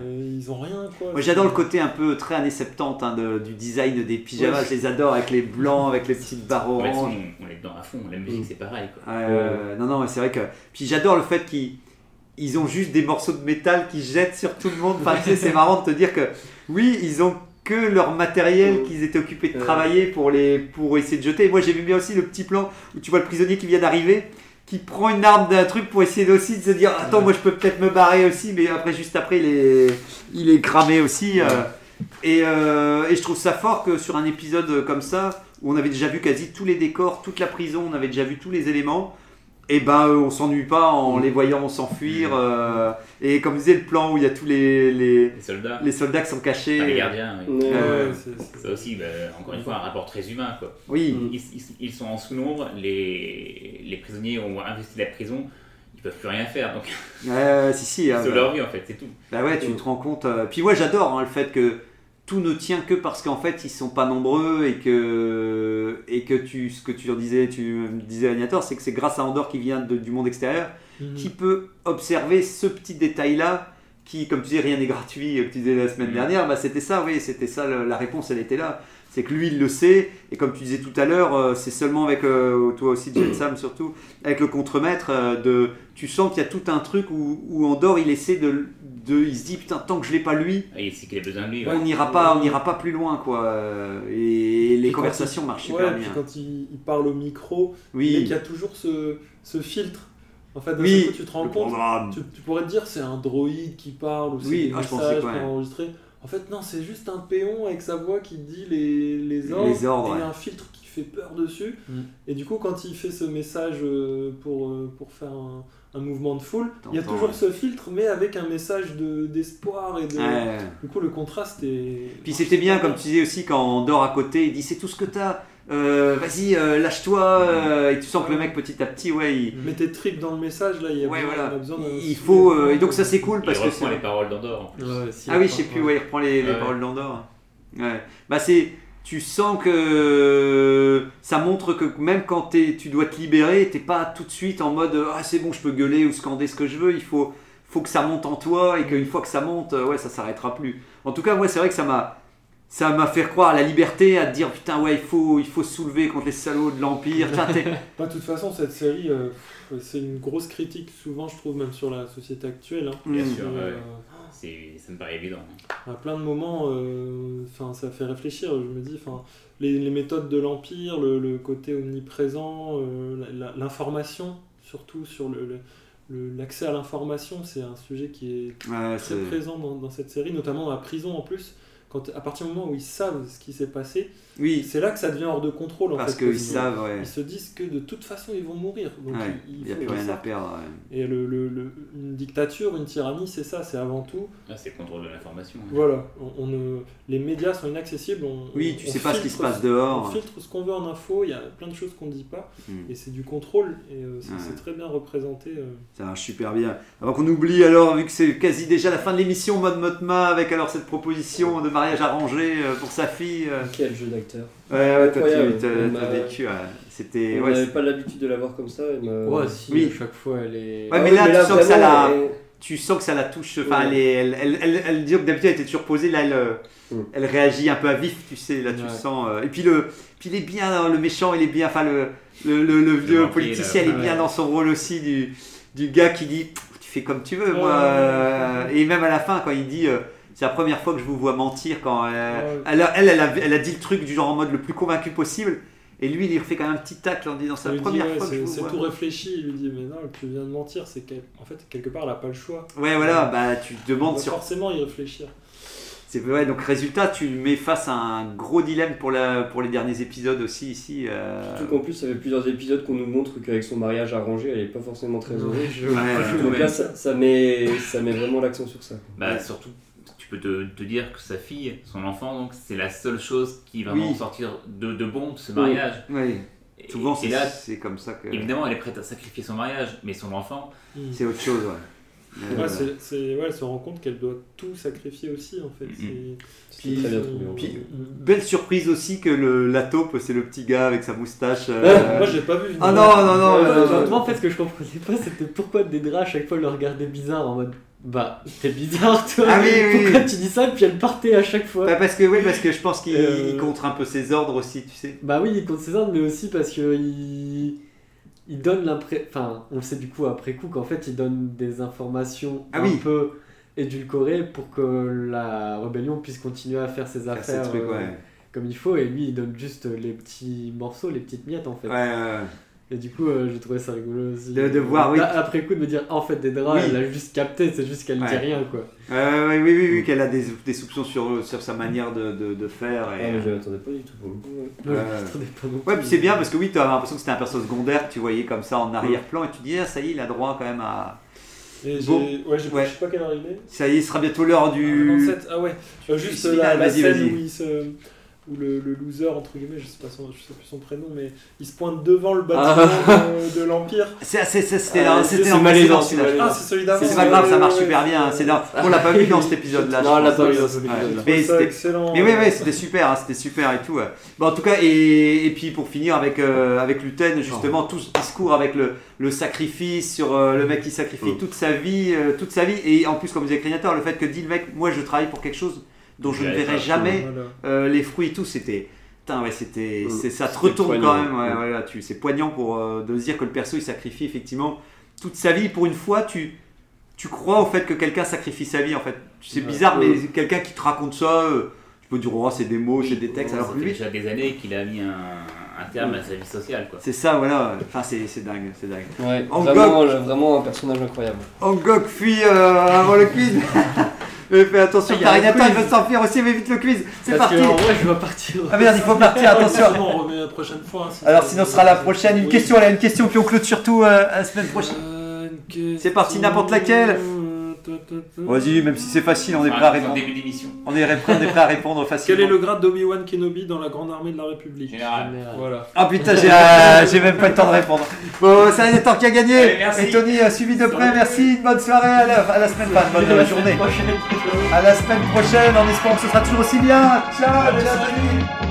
euh, ils ont rien quoi. Moi j'adore le côté un peu très années 70 hein, de- du design des pyjamas, Ouais. je les adore avec les blancs, avec les petites barres Ouais, oranges. on, on est dedans à fond, la musique Mm. c'est pareil. Quoi. Euh, non, non, mais c'est vrai que. Puis j'adore le fait qu'ils ils ont juste des morceaux de métal qui jettent sur tout le monde. Enfin, tu sais, c'est marrant de te dire que oui, ils ont que leur matériel qu'ils étaient occupés de Ouais. travailler pour, les, pour essayer de jeter. Et moi, j'ai vu bien aussi le petit plan où tu vois le prisonnier qui vient d'arriver, qui prend une arme d'un truc pour essayer aussi de se dire Attends, moi je peux peut-être me barrer aussi, mais après, juste après, il est, il est cramé aussi. euh. Et, euh, et je trouve ça fort que sur un épisode comme ça, où on avait déjà vu quasi tous les décors, toute la prison, on avait déjà vu tous les éléments, et ben euh, on s'ennuie pas en les voyant s'enfuir. euh, et comme disait le plan où il y a tous les, les, Les soldats, les soldats qui sont cachés. enfin, les gardiens, oui. Ouais. Ouais, Euh, ouais, c'est- c'est- Ça aussi, bah, encore une fois, un rapport très humain. Quoi. Oui, Ils, ils- ils sont en sous-nombre, les, les prisonniers ont investi la prison, ils peuvent plus rien faire, donc Euh, si, si. ils sauvent bah. leur vie en fait, c'est tout. Bah ouais, tu te rends compte. Puis moi j'adore hein, le fait que tout ne tient que parce qu'en fait ils sont pas nombreux et que et que tu ce que tu leur disais, tu me disais Agnator, c'est que c'est grâce à Andorre qui vient de- du monde extérieur Mhm. qui peut observer ce petit détail là qui comme tu disais rien n'est gratuit euh, que tu disais la semaine Mhm. dernière bah c'était ça oui c'était ça la réponse elle était là c'est que lui il le sait et comme tu disais tout à l'heure euh, c'est seulement avec euh, toi aussi Jen Sam surtout avec le contremaître euh, de tu sens qu'il y a tout un truc où, où Andorre il essaie de, de il se dit putain tant que je l'ai pas lui Et c'est qu'il a besoin de lui. Ouais. on n'ira pas on n'ira pas plus loin quoi et les conversations il- marchent ouais, super puis bien quand il, il parle au micro, mais oui qu'il y a toujours ce, ce filtre. En fait, Oui, coup, tu te rends le compte, tu, tu pourrais te dire c'est un droïde qui parle ou c'est Oui, des ah, je pensais messages que, ouais. enregistrés. En fait, non, c'est juste un péon avec sa voix qui dit les, les ordres, Les ordres, et ouais. un filtre qui fait peur dessus. Mm. Et du coup, quand il fait ce message euh, pour, euh, pour faire un, un mouvement de foule, il y a toujours ouais. ce filtre, mais avec un message de- d'espoir et de. Ouais. Du coup, le contraste est. Puis c'était bien, comme tu disais aussi, quand on dort à côté, il dit c'est tout ce que t'as, euh, vas-y, euh, lâche-toi, euh, et tu sens que le mec petit à petit, ouais, il, Mets tes tripes dans le message, là, il y a ouais, besoin, voilà, on a besoin d'un il faut, de euh, et donc ça c'est cool Il parce que reprend c'est... les paroles d'Andorre en plus. Ouais, si, Ah oui, je sais plus, ouais. il reprend les, paroles d'Andorre. Ouais. Bah c'est, tu sens que ça montre que même quand t'es- tu dois te libérer, t'es pas tout de suite en mode ah c'est bon, je peux gueuler ou scander ce que je veux. Il faut, faut que ça monte en toi et qu'une fois que ça monte, ouais, ça s'arrêtera plus. En tout cas, moi, c'est vrai que ça m'a, ça m'a fait croire à la liberté, à te dire putain ouais, il faut, il faut se soulever contre les salauds de l'empire. T'es- Bah, de toute façon, cette série, euh, c'est une grosse critique, souvent, je trouve, même sur la société actuelle. hein. Bien Mm. sûr, Euh, ouais. Ça me paraît évident. à plein de moments, euh, ça fait réfléchir. Je me dis, les, les méthodes de l'Empire, le, le côté omniprésent, euh, l'information, surtout sur le- l'accès à l'information, c'est un sujet qui est Ouais, très présent dans, dans cette série, notamment dans la prison en plus. Quand, à partir du moment où ils savent ce qui s'est passé, Oui, c'est là que ça devient hors de contrôle. En parce qu'ils savent, ouais. Ils se disent que de toute façon ils vont mourir. Donc Ouais, il, n'y a plus rien à savent. perdre. ouais. Et le, le- le- une dictature, une tyrannie, c'est ça, c'est avant tout. Ah, c'est le contrôle de l'information. hein. Voilà, on, on ne- les médias sont inaccessibles. On, Oui, tu on sais pas ce qui se passe dehors. On filtre ce qu'on veut en info, il y a plein de choses qu'on ne dit pas. Mm. Et c'est du contrôle, et euh, c'est Ouais. très bien représenté. euh. Ça marche super bien. Avant qu'on oublie alors, vu que c'est quasi déjà la fin de l'émission, Mode Motma, avec alors cette proposition de mariage arrangé euh, pour sa fille. euh. Quel jeu d'acteur. Ouais, ouais, toi tu m'a- vécu. C'était. On n'avait pas l'habitude de la voir comme ça. Ouais, si, Oui. à chaque fois elle est. Ouais, Ah mais là, tu sens que ça la- tu sens que ça la touche. Enfin, elle, est- elle, elle, elle, elle dit que d'habitude elle était toujours posée, là elle, euh, Mm. elle réagit un peu à vif, tu sais, là tu Ouais. sens. euh, Et puis le, puis il est bien, hein, le méchant, il est bien, enfin le, le, le, le vieux politicien, il est bien ouais. dans son rôle aussi du, du gars qui dit tu fais comme tu veux, moi. Ouais, ouais, ouais, Et même à la fin, quand il dit euh, c'est la première fois que je vous vois mentir, quand euh, Ouais. elle, a, elle, elle, a, elle a dit le truc du genre en mode le plus convaincu possible. Et lui, il lui refait quand même un petit tacle en disant c'est la première dit, ouais, fois que je c'est vous c'est vois. tout réfléchi. Il lui dit Mais non, tu viens de mentir. C'est qu'elle- En fait, quelque part, elle n'a pas le choix. Ouais, voilà, bah tu te demandes sur forcément y réfléchir. C'est ouais, donc résultat, tu mets face à un gros dilemme pour, la, pour les derniers épisodes aussi ici. euh, Surtout qu'en plus, ça fait plusieurs épisodes qu'on nous montre qu'avec son mariage arrangé, elle est pas forcément très heureuse. Je- Ouais, Donc là, ça, ça met, ça met vraiment l'accent sur ça. Bah, Ouais. surtout, peux te, te dire que sa fille, son enfant, donc c'est la seule chose qui va vraiment Oui. sortir de, de bon de ce mariage. ouais, Et- souvent et c'est là, c'est comme ça que évidemment, elle est prête à sacrifier son mariage, mais son enfant, Mm. c'est autre chose. Ouais. Ouais, Euh, c'est- c'est- ouais, elle se rend compte qu'elle doit tout sacrifier aussi, en fait. C'est- Puis- très bien trouvé. Puis- belle surprise aussi que le, la taupe, c'est le petit gars avec sa moustache. euh, Moi, j'ai pas vu. Ah non, non, non. Euh, bah, moi, en fait, ce que je comprenais pas, c'était pourquoi Dédra à chaque fois le regardait bizarre en mode Bah, t'es bizarre toi Ah oui, oui, Pourquoi oui. tu dis ça Puis elle partait à chaque fois. bah, parce que oui, parce que je pense qu'il Euh, contre un peu ses ordres aussi, tu sais. Bah oui, il compte ses ordres, mais aussi parce que il, il donne l'impression. Enfin, on le sait du coup après coup qu'en fait il donne des informations Ah un peu édulcorées pour que la rébellion puisse continuer à faire ses Faire affaires trucs, euh, ouais. comme il faut, et lui il donne juste les petits morceaux, les petites miettes en fait. Ouais, ouais, ouais. Et du coup, euh, j'ai trouvé ça rigolo aussi. De- de voir, oui. Après coup, de me dire, en fait, des draps, Oui. elle a juste capté, c'est juste qu'elle Ouais. dit rien, quoi. Euh, oui, oui, oui, oui, qu'elle a des, des soupçons sur, sur sa manière de, de, de faire. Et, Ah, mais je m'attendais pas du tout pour le coup. ouais. Je pas non Ouais, puis c'est bien parce que oui, tu as l'impression que c'était un perso secondaire que tu voyais comme ça en arrière-plan et tu dis, ah, ça y est, il a droit quand même à. Et j'ai- Bon. ouais, je sais pas quelle heure il est. Ça y est, ce sera bientôt l'heure du. 97, ah ouais. Euh, juste la, la vas-y, scène vas-y. où, il se, où le, le loser, entre guillemets, je sais, pas son, je sais plus son prénom, mais il se pointe devant le bâtiment de, de l'Empire. C'était Ah, le malaisant. Ah, c'est celui d'avant. C'est pas grave, ça ouais, marche ouais, super ouais. bien. C'est dans... On l'a pas vu dans cet épisode-là. Non, on l'a pas vu dans Ouais. cet Ouais, épisode-là. Mais. Mais oui, oui, c'était super, hein, c'était super et tout. ouais. Bon, en tout cas, et, et puis pour finir avec, euh, avec Luten, justement, tout ce discours avec le, le sacrifice sur euh, le mec qui sacrifie Mm. toute sa vie, euh, toute sa vie, et en plus, comme disait Créateur, le fait que dit le mec, moi je travaille pour quelque chose dont je ne verrai jamais euh, les fruits et tout, c'était. Putain, ouais, c'était. Mm. c'est- Ça te retourne poignant, quand même, ouais, mm. ouais, là, tu- c'est poignant pour euh, de se dire que le perso il sacrifie effectivement toute sa vie. Pour une fois, tu. Tu crois au fait que quelqu'un sacrifie sa vie en fait. C'est bizarre, mais quelqu'un qui te raconte ça, euh, tu peux dire, oh, c'est des mots, c'est des textes, alors ça fait lui, déjà des années qu'il a mis un, un terme à sa vie sociale. Quoi. c'est ça, voilà. Enfin, c'est c'est dingue, c'est dingue. Ouais, En vraiment, vraiment un personnage incroyable. Angok fuit euh, avant le quiz. Mais fais attention, Ah, il y a un Carinator, il veut s'enfuir aussi, mais vite le quiz. C'est parti. que, en vrai, je dois partir. Ah merde, il faut partir, attention. Sinon, on remet la prochaine fois. hein, si Alors sinon, ce sera la prochaine. Une Oui. question, là, une question, puis on clôture tout euh, la semaine prochaine. Euh, C'est parti, n'importe laquelle. Vas-y, même si c'est facile, on est prêt à répondre. au début d'émission. On est, prêt- on est prêt à répondre facilement. Quel est le grade d'Obi-Wan Kenobi dans la Grande Armée de la République Général. Voilà. Ah putain, j'ai euh, j'ai même pas le temps de répondre. Bon, c'est Alinator qui a gagné. Allez, merci. Et Tony a suivi de près. Merci, une bonne soirée à la, à la semaine, pas une bonne journée. À la semaine prochaine, en espérant que ce sera toujours aussi bien. Ciao, ciao, Tony.